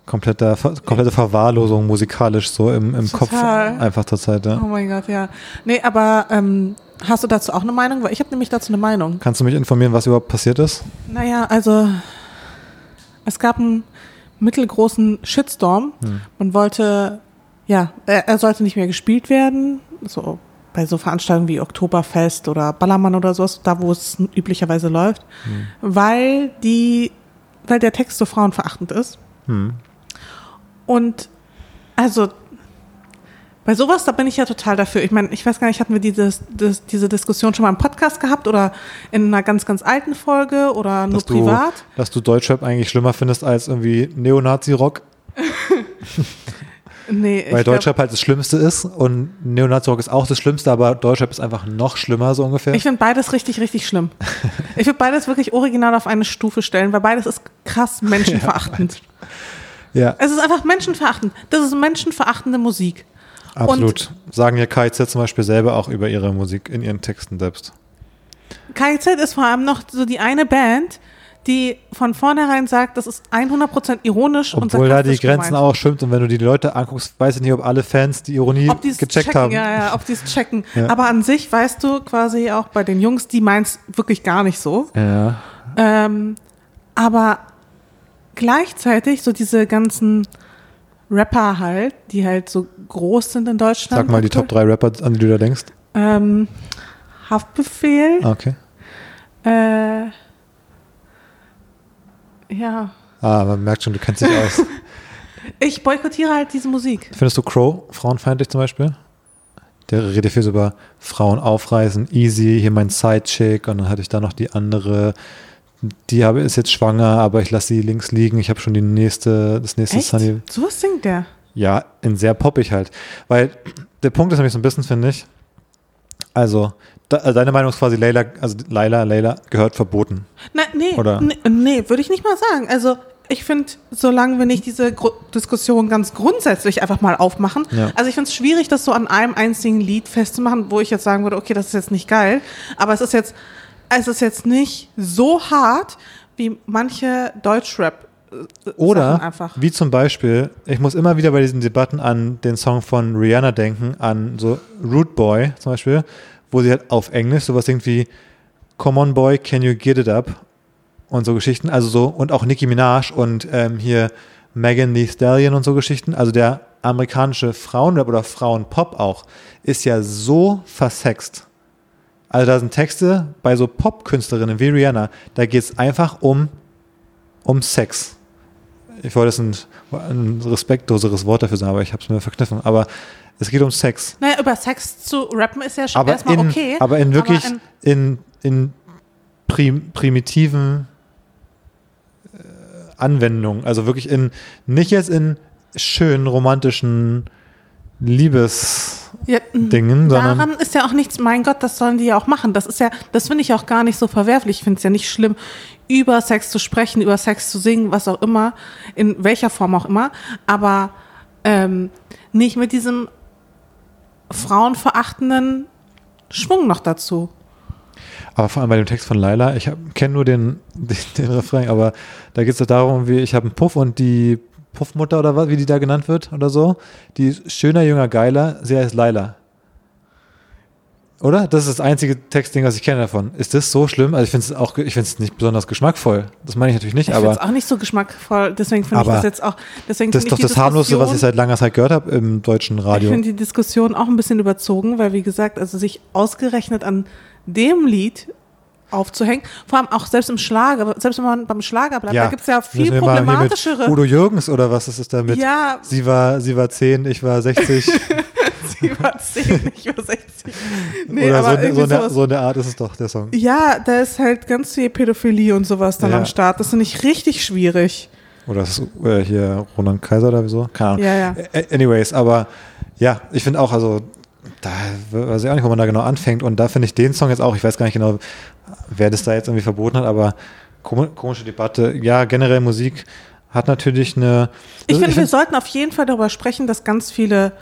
kompletter, komplette Verwahrlosung musikalisch so im, im Kopf einfach zur Zeit, ja. Oh mein Gott, ja. Nee, aber ähm, hast du dazu auch eine Meinung? Weil ich habe nämlich dazu eine Meinung. Kannst du mich informieren, was überhaupt passiert ist? Naja, also es gab einen mittelgroßen Shitstorm. Hm. Man wollte, ja, er, er sollte nicht mehr gespielt werden. So bei so Veranstaltungen wie Oktoberfest oder Ballermann oder sowas, da wo es üblicherweise läuft, Hm. weil die, weil der Text so frauenverachtend ist. Hm. Und also bei sowas, da bin ich ja total dafür. Ich meine, ich weiß gar nicht, hatten wir dieses, das, diese Diskussion schon mal im Podcast gehabt oder in einer ganz, ganz alten Folge oder nur Dass du, privat? dass du Deutschrap eigentlich schlimmer findest als irgendwie Neonazi-Rock, Nee, weil Deutschrap halt das Schlimmste ist und Neonazi-Rock ist auch das Schlimmste, aber Deutschrap ist einfach noch schlimmer, so ungefähr. ich finde beides richtig, richtig schlimm. ich würde beides wirklich original auf eine Stufe stellen, weil beides ist krass menschenverachtend. ja, Es ist einfach menschenverachtend. Das ist menschenverachtende Musik. absolut. Sagen ja KIZ zum Beispiel selber auch über ihre Musik in ihren Texten selbst. KIZ ist vor allem noch so die eine Band, die von vornherein sagt, das ist 100% ironisch und Obwohl da die Grenzen gemeint. auch schwimmt und wenn du die Leute anguckst, weiß ich nicht, ob alle Fans die Ironie gecheckt checken, haben. Ja, ja, ob die es checken. Ja. Aber an sich weißt du quasi auch bei den Jungs, die meins wirklich gar nicht so. Ja. Ähm, aber gleichzeitig so diese ganzen Rapper halt, die halt so groß sind in Deutschland. Sag mal die Top 3 Rapper, an die du da denkst. Ähm, Haftbefehl. Ah, Okay. Äh, ja. Ah, man merkt schon, du kennst dich aus. Ich boykottiere halt diese Musik. Findest du Crow frauenfeindlich zum Beispiel? Der redet viel so über Frauen aufreißen, easy, hier mein Sidechick und dann hatte ich da noch die andere, die habe, ist jetzt schwanger, aber ich lasse sie links liegen, ich habe schon die nächste, das nächste Echt? Sunny. So was singt der. Ja, in sehr poppig halt. Weil der Punkt ist nämlich so ein bisschen, finde ich, also, da, also deine Meinung ist quasi, Layla, also Laila, Layla gehört verboten. Na, nee, Oder? nee, nee würde ich nicht mal sagen. Also ich finde, solange wir nicht diese Gru Diskussion ganz grundsätzlich einfach mal aufmachen, Ja. also ich finde es schwierig, das so an einem einzigen Lied festzumachen, wo ich jetzt sagen würde, okay, das ist jetzt nicht geil, aber es ist jetzt, es ist jetzt nicht so hart, wie manche Deutschrap äh, Oder Sachen einfach. wie zum Beispiel, ich muss immer wieder bei diesen Debatten an den Song von Rihanna denken, an so Root Boy zum Beispiel, wo sie halt auf Englisch sowas singt wie Come on Boy, can you get it up? Und so Geschichten, also so, und auch Nicki Minaj und ähm, hier Megan Thee Stallion und so Geschichten, also der amerikanische Frauenrap oder Frauenpop auch, ist ja so versext. Also da sind Texte bei so Popkünstlerinnen wie Rihanna, da geht es einfach um, um Sex. Ich wollte es ein, ein respektloseres Wort dafür sagen, aber ich habe es mir verkniffen. Aber es geht um Sex. Naja, über Sex zu rappen ist ja schon Aber erstmal in, okay. aber in wirklich in- in, in prim, primitiven äh, Anwendungen. Also wirklich in, nicht jetzt in schönen romantischen Liebesdingen, Ja, sondern Daran ist ja auch nichts, mein Gott, das sollen die ja auch machen. Das ist ja, das finde ich auch gar nicht so verwerflich. Ich finde es ja nicht schlimm, über Sex zu sprechen, über Sex zu singen, was auch immer, in welcher Form auch immer, aber ähm, nicht mit diesem frauenverachtenden Schwung noch dazu. Aber vor allem bei dem Text von Laila, ich kenne nur den, den, den Refrain, aber da geht es darum, wie ich habe einen Puff und die Puffmutter oder was, wie die da genannt wird oder so, die ist schöner, jünger, geiler, sie heißt Laila. Oder? Das ist das einzige Textding, was ich kenne davon. Ist das so schlimm? Also ich finde es auch, ich finde es nicht besonders geschmackvoll. Das meine ich natürlich nicht, Ich finde es aber auch nicht so geschmackvoll, deswegen finde ich Aber das jetzt auch, deswegen das ist doch ich das harmloseste, was ich seit langer Zeit gehört habe im deutschen Ich Radio. finde die Diskussion auch ein bisschen überzogen, weil wie gesagt, also sich ausgerechnet an dem Lied aufzuhängen, vor allem auch selbst im Schlager, selbst wenn man beim Schlager bleibt, da gibt es ja viel problematischere. Udo Jürgens oder was ist es da mit? Ja, Sie war, sie war 10, ich war 60. sie war 10, ich war 60. Nee, oder so, aber eine- irgendwie so, eine, so eine Art ist es doch, der Song. Ja, da ist halt ganz viel Pädophilie und sowas dann Ja. am Start. Das finde ich richtig schwierig. Oder ist es äh, hier Roland Kaiser oder wieso? Keine Ahnung. Ja, ja. Anyways, aber ja, ich finde auch, also da weiß ich auch nicht, wo man da genau anfängt. Und da finde ich den Song jetzt auch, ich weiß gar nicht genau, wer das da jetzt irgendwie verboten hat, aber komi- komische Debatte. Ja, generell Musik hat natürlich eine. Ich also finde, wir sollten auf jeden Fall darüber sprechen, dass ganz viele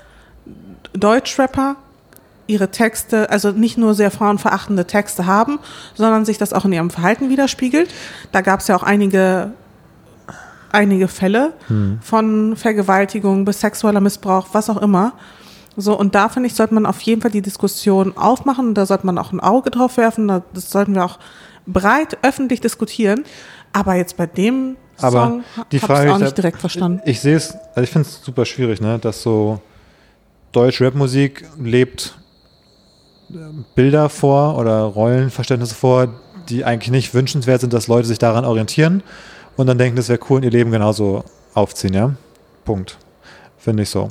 Deutschrapper ihre Texte, also nicht nur sehr frauenverachtende Texte haben, sondern sich das auch in ihrem Verhalten widerspiegelt. Da gab es ja auch einige, einige Fälle Hm. von Vergewaltigung bis sexueller Missbrauch, was auch immer. So, und da finde ich, sollte man auf jeden Fall die Diskussion aufmachen. Da sollte man auch ein Auge drauf werfen. Da- Das sollten wir auch breit öffentlich diskutieren. Aber jetzt bei dem Aber Song habe ich es auch nicht direkt verstanden. Ich sehe es, also ich finde es super schwierig, ne, dass so Deutsch-Rap-Musik lebt äh, Bilder vor oder Rollenverständnisse vor, die eigentlich nicht wünschenswert sind, dass Leute sich daran orientieren und dann denken, das wäre cool und ihr Leben genauso aufziehen, ja. Punkt. Finde ich so.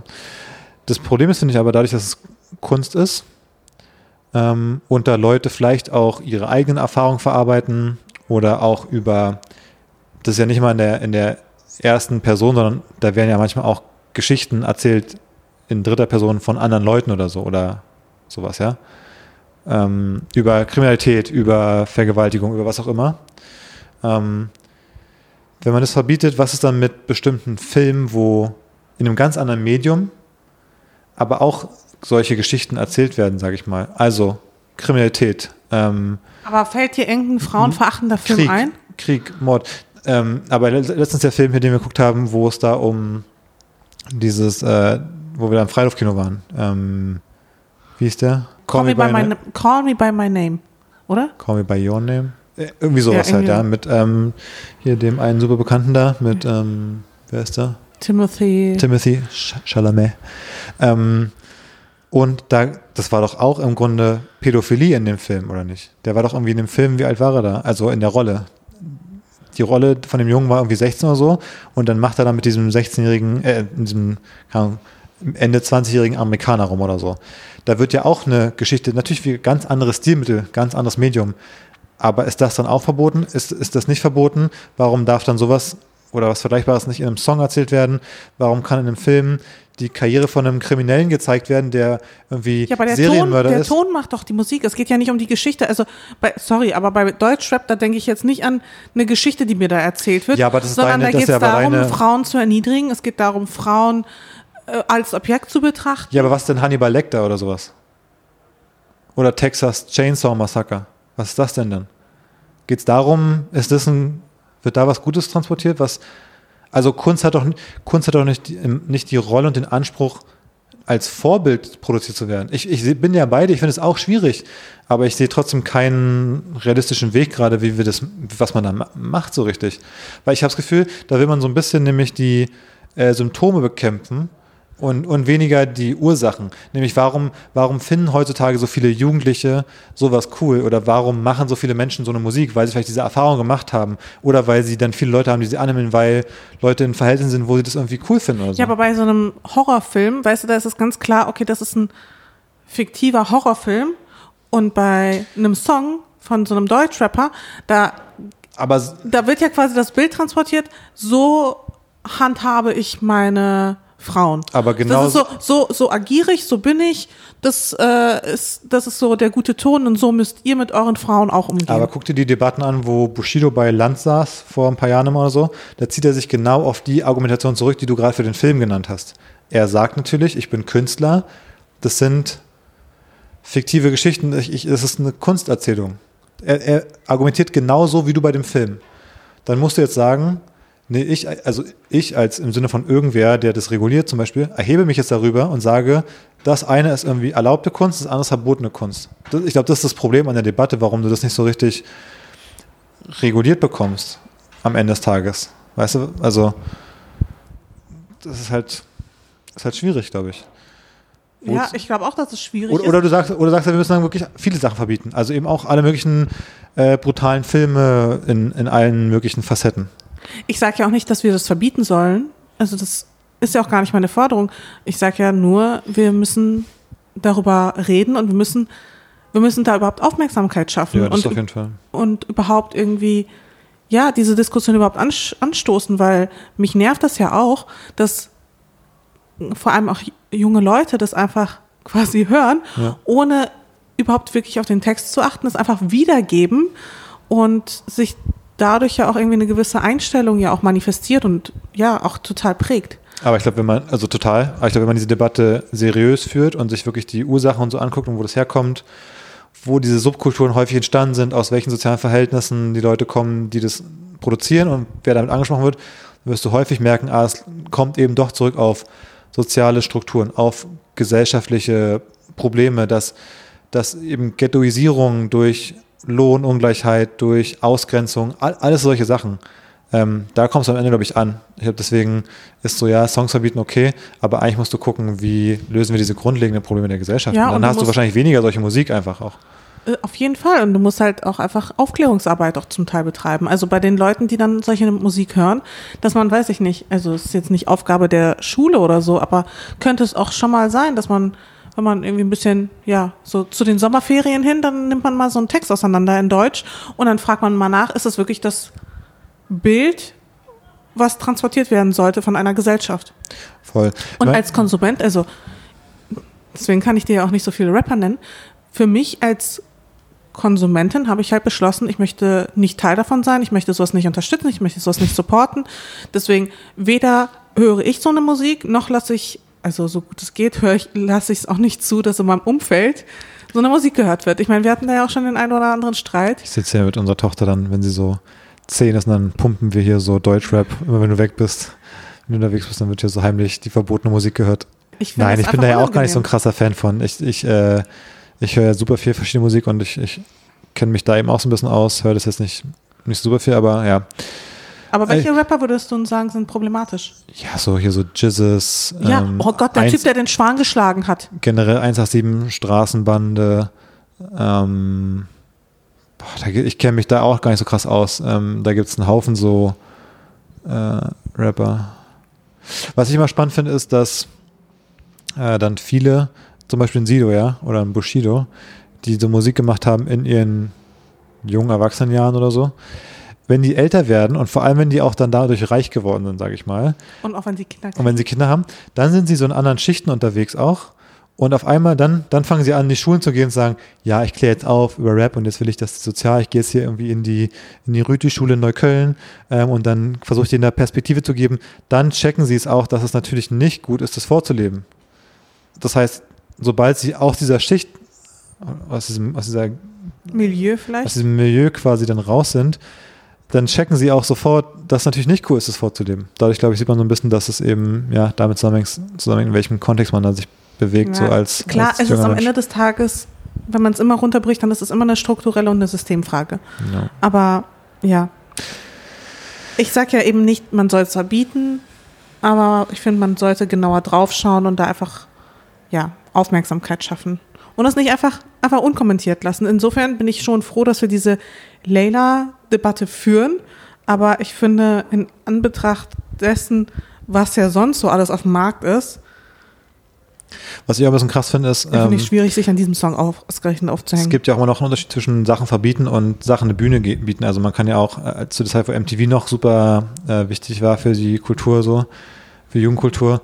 Das Problem ist, finde ich aber dadurch, dass es Kunst ist ähm, und da Leute vielleicht auch ihre eigenen Erfahrungen verarbeiten oder auch über das ist ja nicht mal in der, in der ersten Person, sondern da werden ja manchmal auch Geschichten erzählt in dritter Person von anderen Leuten oder so oder sowas, ja. Ähm, über Kriminalität, über Vergewaltigung, über was auch immer. Ähm, wenn man das verbietet, was ist dann mit bestimmten Filmen, wo in einem ganz anderen Medium, aber auch solche Geschichten erzählt werden, sage ich mal. Also Kriminalität, ähm, Aber fällt dir irgendein frauenverachtender Film Krieg, ein? Krieg, Mord. Ähm, aber le- letztens der Film, hier, den wir geguckt haben, wo es da um dieses, äh, wo wir da im Freiluftkino waren. Ähm, wie hieß der? Call, me by my, Na- na- call me by my name, oder? Call Me By Your Name. Äh, irgendwie sowas Ja, halt, ja. irgendwie. Mit ähm, hier dem einen super Bekannten da, mit, ähm, wer ist der? Timothy. Timothy Ch- Chalamet. Ähm, und da, das war doch auch im Grunde Pädophilie in dem Film, oder nicht? Der war doch irgendwie in dem Film, wie alt war er da? Also in der Rolle. Die Rolle von dem Jungen war irgendwie 16 oder so und dann macht er dann mit diesem 16-jährigen, äh, diesem Ende 20-jährigen Amerikaner rum oder so. Da wird ja auch eine Geschichte, natürlich wie ganz anderes Stilmittel, ganz anderes Medium. Aber ist das dann auch verboten? Ist, ist das nicht verboten? Warum darf dann sowas oder was Vergleichbares nicht in einem Song erzählt werden? Warum kann in einem Film die Karriere von einem Kriminellen gezeigt werden, der irgendwie Ja, aber der, Ton, Serienmörder der ist? Ton macht doch die Musik. Es geht ja nicht um die Geschichte. Also, bei, sorry, aber bei Deutschrap, da denke ich jetzt nicht an eine Geschichte, die mir da erzählt wird. Ja, aber das ist sondern deine- da geht es darum, Frauen zu erniedrigen. Es geht darum, Frauen äh, als Objekt zu betrachten. Ja, aber was denn Hannibal Lecter oder sowas? Oder Texas Chainsaw Massacre? Was ist das denn dann? Geht es darum, ist das ein, wird da was Gutes transportiert? Was, also Kunst hat doch, Kunst hat doch nicht, die- nicht die Rolle und den Anspruch, als Vorbild produziert zu werden. Ich, ich bin ja beide, ich finde es auch schwierig, aber ich sehe trotzdem keinen realistischen Weg gerade, wie wir das, was man da ma- macht so richtig. Weil ich habe das Gefühl, da will man so ein bisschen nämlich die äh, Symptome bekämpfen und, und weniger die Ursachen. Nämlich warum, warum finden heutzutage so viele Jugendliche sowas cool oder warum machen so viele Menschen so eine Musik, weil sie vielleicht diese Erfahrung gemacht haben oder weil sie dann viele Leute haben, die sie annehmen, weil Leute in Verhältnissen sind, wo sie das irgendwie cool finden oder so. Ja, aber bei so einem Horrorfilm, weißt du, da ist es ganz klar, okay, das ist ein fiktiver Horrorfilm. Und bei einem Song von so einem Deutschrapper, da, aber da wird ja quasi das Bild transportiert, so handhabe ich meine Frauen. Aber genau Das ist so, so, so agiere ich, so bin ich. Das, äh, ist, das ist so der gute Ton und so müsst ihr mit euren Frauen auch umgehen. Aber guck dir die Debatten an, wo Bushido bei Land saß, vor ein paar Jahren immer oder so. Da zieht er sich genau auf die Argumentation zurück, die du gerade für den Film genannt hast. Er sagt natürlich, ich bin Künstler. Das sind fiktive Geschichten. Ich, ich, das ist eine Kunsterzählung. Er, er argumentiert genauso wie du bei dem Film. Dann musst du jetzt sagen, nee, ich, also ich als im Sinne von irgendwer, der das reguliert zum Beispiel, erhebe mich jetzt darüber und sage, das eine ist irgendwie erlaubte Kunst, das andere ist verbotene Kunst. Das, ich glaube, das ist das Problem an der Debatte, warum du das nicht so richtig reguliert bekommst am Ende des Tages. Weißt du, also das ist halt, ist halt schwierig, glaube ich. ja, ich glaube auch, dass es schwierig Oder, ist. oder du sagst, oder sagst, wir müssen dann wirklich viele Sachen verbieten. Also eben auch alle möglichen äh, brutalen Filme in, in allen möglichen Facetten. Ich sage ja auch nicht, dass wir das verbieten sollen. Also das ist ja auch gar nicht meine Forderung. Ich sage ja nur, wir müssen darüber reden und wir müssen, wir müssen da überhaupt Aufmerksamkeit schaffen Ja, das und, auf jeden Fall. und überhaupt irgendwie, ja, diese Diskussion überhaupt anstoßen, weil mich nervt das ja auch, dass vor allem auch junge Leute das einfach quasi hören, Ja. ohne überhaupt wirklich auf den Text zu achten, es einfach wiedergeben und sich dadurch ja auch irgendwie eine gewisse Einstellung ja auch manifestiert und ja auch total prägt. Aber ich glaube, wenn man, also total, aber ich glaube, wenn man diese Debatte seriös führt und sich wirklich die Ursachen und so anguckt und wo das herkommt, wo diese Subkulturen häufig entstanden sind, aus welchen sozialen Verhältnissen die Leute kommen, die das produzieren und wer damit angesprochen wird, wirst du häufig merken, ah, es kommt eben doch zurück auf soziale Strukturen, auf gesellschaftliche Probleme, dass, dass eben Ghettoisierung durch Lohnungleichheit, durch Ausgrenzung, all, alles solche Sachen. Ähm, da kommt es am Ende, glaube ich, an. Ich glaube, deswegen ist so, ja, Songs verbieten okay, aber eigentlich musst du gucken, wie lösen wir diese grundlegenden Probleme der Gesellschaft. Ja, und dann und du hast du wahrscheinlich weniger solche Musik einfach auch. Äh, Auf jeden Fall. Und du musst halt auch einfach Aufklärungsarbeit auch zum Teil betreiben. Also bei den Leuten, die dann solche Musik hören, dass man, weiß ich nicht, also es ist jetzt nicht Aufgabe der Schule oder so, aber könnte es auch schon mal sein, dass man, wenn man irgendwie ein bisschen, ja, so zu den Sommerferien hin, dann nimmt man mal so einen Text auseinander in Deutsch und dann fragt man mal nach, ist es wirklich das Bild, was transportiert werden sollte von einer Gesellschaft? Voll. Und als Konsument, also deswegen kann ich dir ja auch nicht so viele Rapper nennen. Für mich als Konsumentin habe ich halt beschlossen, ich möchte nicht Teil davon sein, ich möchte sowas nicht unterstützen, ich möchte sowas nicht supporten. Deswegen weder höre ich so eine Musik, noch lasse ich, also so gut es geht, höre ich, lasse ich es auch nicht zu, dass in meinem Umfeld so eine Musik gehört wird. Ich meine, wir hatten da ja auch schon den einen oder anderen Streit. Ich sitze hier mit unserer Tochter dann, wenn sie so zehn ist, und dann pumpen wir hier so Deutschrap. Immer wenn du weg bist, wenn du unterwegs bist, dann wird hier so heimlich die verbotene Musik gehört. Ich Nein, ich bin da ja auch gar nicht so ein krasser Fan von. Ich, ich, äh, ich höre ja super viel verschiedene Musik und ich, ich kenne mich da eben auch so ein bisschen aus, höre das jetzt nicht, nicht super viel, aber ja. Aber welche Rapper würdest du sagen, sind problematisch? Ja, so hier so Jizzes. Ja, ähm, oh Gott, der eins- Typ, der den Schwan geschlagen hat. generell 187 Straßenbande. Ähm, boah, da, ich kenne mich da auch gar nicht so krass aus. Ähm, da gibt es einen Haufen so äh, Rapper. Was ich immer spannend finde, ist, dass äh, dann viele, zum Beispiel ein Sido, ja, oder ein Bushido, die so Musik gemacht haben in ihren jungen Erwachsenenjahren oder so, wenn die älter werden und vor allem, wenn die auch dann dadurch reich geworden sind, sage ich mal, Und auch wenn sie Kinder und wenn sie Kinder haben, dann sind sie so in anderen Schichten unterwegs auch. Und auf einmal dann, dann fangen sie an, in die Schulen zu gehen und sagen, ja, ich kläre jetzt auf über Rap und jetzt will ich das sozial, ich gehe jetzt hier irgendwie in die, in die Rüti-Schule in Neukölln ähm, und dann versuche ich denen da Perspektive zu geben. Dann checken sie es auch, dass es natürlich nicht gut ist, das vorzuleben. Das heißt, sobald sie aus dieser Schicht, aus diesem, aus dieser Milieu aus vielleicht. diesem Milieu quasi dann raus sind, dann checken sie auch sofort, dass es natürlich nicht cool ist, das vorzuleben. Dadurch, glaube ich, sieht man so ein bisschen, dass es eben ja damit zusammenhängt, zusammenhängt in welchem Kontext man da sich bewegt, so Ja, als Klar, als es ist am. Ende des Tages, wenn man es immer runterbricht, dann ist es immer eine strukturelle und eine Systemfrage. Ja. Aber ja. Ich sage ja eben nicht, man soll es verbieten, aber ich finde, man sollte genauer draufschauen und da einfach ja, Aufmerksamkeit schaffen. Und das nicht einfach, einfach unkommentiert lassen. Insofern bin ich schon froh, dass wir diese Leila-Debatte führen. Aber ich finde, in Anbetracht dessen, was ja sonst so alles auf dem Markt ist, Was ich auch ein bisschen krass finde, ist, finde ähm, ich schwierig, sich an diesem Song auf, ausgerechnet aufzuhängen. es gibt ja auch immer noch einen Unterschied zwischen Sachen verbieten und Sachen eine Bühne bieten. Also man kann ja auch äh, zu der Zeit, wo MTV noch super äh, wichtig war für die Kultur so, für Jugendkultur,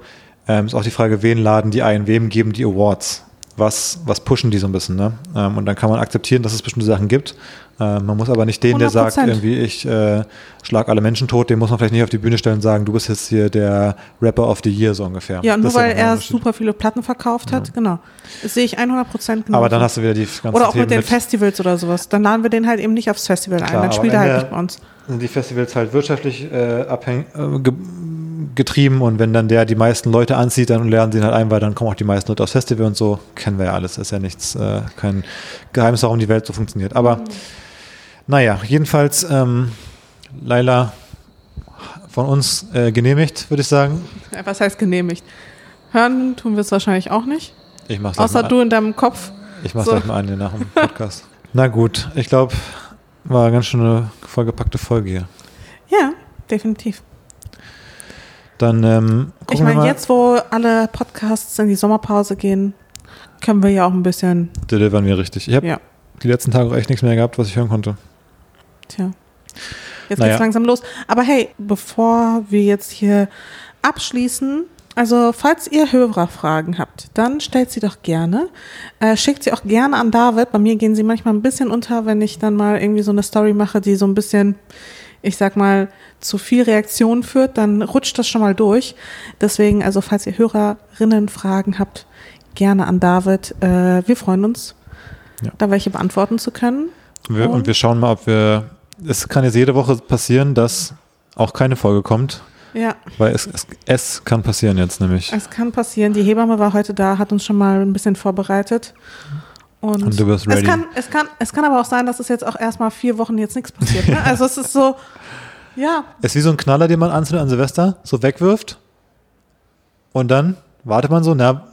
ähm, ist auch die Frage, wen laden die ein, wem geben die Awards? Was, was pushen die so ein bisschen, ne? Ähm, und dann kann man akzeptieren, dass es bestimmte Sachen gibt. Ähm, man muss aber nicht den, der sagt, 100%. irgendwie, ich äh, schlag alle Menschen tot, den muss man vielleicht nicht auf die Bühne stellen und sagen, du bist jetzt hier der Rapper of the Year, so ungefähr. Ja, Das nur ist weil ja der er super viele Platten verkauft hat, genau. Das sehe ich 100 Prozent genau. Aber dann hast du wieder die ganzen Oder auch Themen mit den Festivals oder sowas. Dann laden wir den halt eben nicht aufs Festival ein. Klar, Dann aber spielt er halt nicht bei uns. sind die Festivals halt wirtschaftlich äh, abhäng, äh, ge getrieben und wenn dann der die meisten Leute anzieht, dann lernen sie ihn halt ein, weil dann kommen auch die meisten Leute aufs Festival und so. Kennen wir ja alles. Ist ja nichts, äh, kein Geheimnis, warum die Welt so funktioniert. Aber naja, jedenfalls ähm, Laila von uns äh, genehmigt, würde ich sagen. Ja, Was heißt genehmigt? Hören tun wir es wahrscheinlich auch nicht. Ich mach's Außer du in deinem Kopf. Ich mach's so. gleich mal an nach dem Podcast. Na gut, ich glaube, war eine ganz schöne vollgepackte Folge hier. Ja, definitiv. Dann ähm, Ich meine, jetzt, wo alle Podcasts in die Sommerpause gehen, können wir ja auch ein bisschen, delivern wir richtig. Ich habe ja, die letzten Tage auch echt nichts mehr gehabt, was ich hören konnte. Tja. Jetzt Naja. geht's langsam los. Aber hey, bevor wir jetzt hier abschließen, also falls ihr Hörerfragen habt, dann stellt sie doch gerne. Äh, schickt sie auch gerne an David. Bei mir gehen sie manchmal ein bisschen unter, wenn ich dann mal irgendwie so eine Story mache, die so ein bisschen, ich sag mal, zu viel Reaktion führt, dann rutscht das schon mal durch. Deswegen, also falls ihr Hörerinnenfragen habt, gerne an David. Äh, wir freuen uns, Ja. da welche beantworten zu können. Und wir, und wir schauen mal, ob wir. Es kann jetzt jede Woche passieren, dass auch keine Folge kommt, Ja. weil es, es, es kann passieren jetzt nämlich. Es kann passieren. Die Hebamme war heute da, hat uns schon mal ein bisschen vorbereitet. Und, Und du Es ready. kann, es, kann, es kann aber auch sein, dass es jetzt auch erstmal vier Wochen jetzt nichts passiert. Ne? Also es ist so, ja, Es ist wie so ein Knaller, den man anzündet an Silvester, so wegwirft. Und dann wartet man so, na,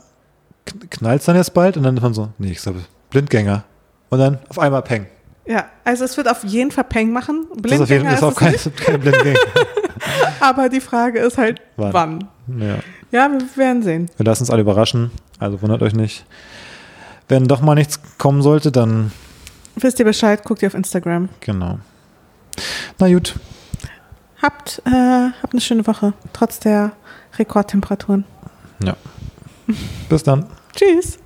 knallt dann jetzt bald? Und dann ist man so, nee, ich glaube, Blindgänger. Und dann auf einmal Peng. Ja. Also es wird auf jeden Fall Peng machen. Das ist auf jeden Blindgänger Fall ist auch kein, kein Blindgänger. aber die Frage ist halt, Wann? wann. Ja. Ja, wir werden sehen. Wir lassen uns alle überraschen, also wundert euch nicht. Wenn doch mal nichts kommen sollte, dann Wisst ihr Bescheid, guckt ihr auf Instagram. genau. Na gut, Habt, äh, habt eine schöne Woche, trotz der Rekordtemperaturen. ja. Bis dann. Tschüss.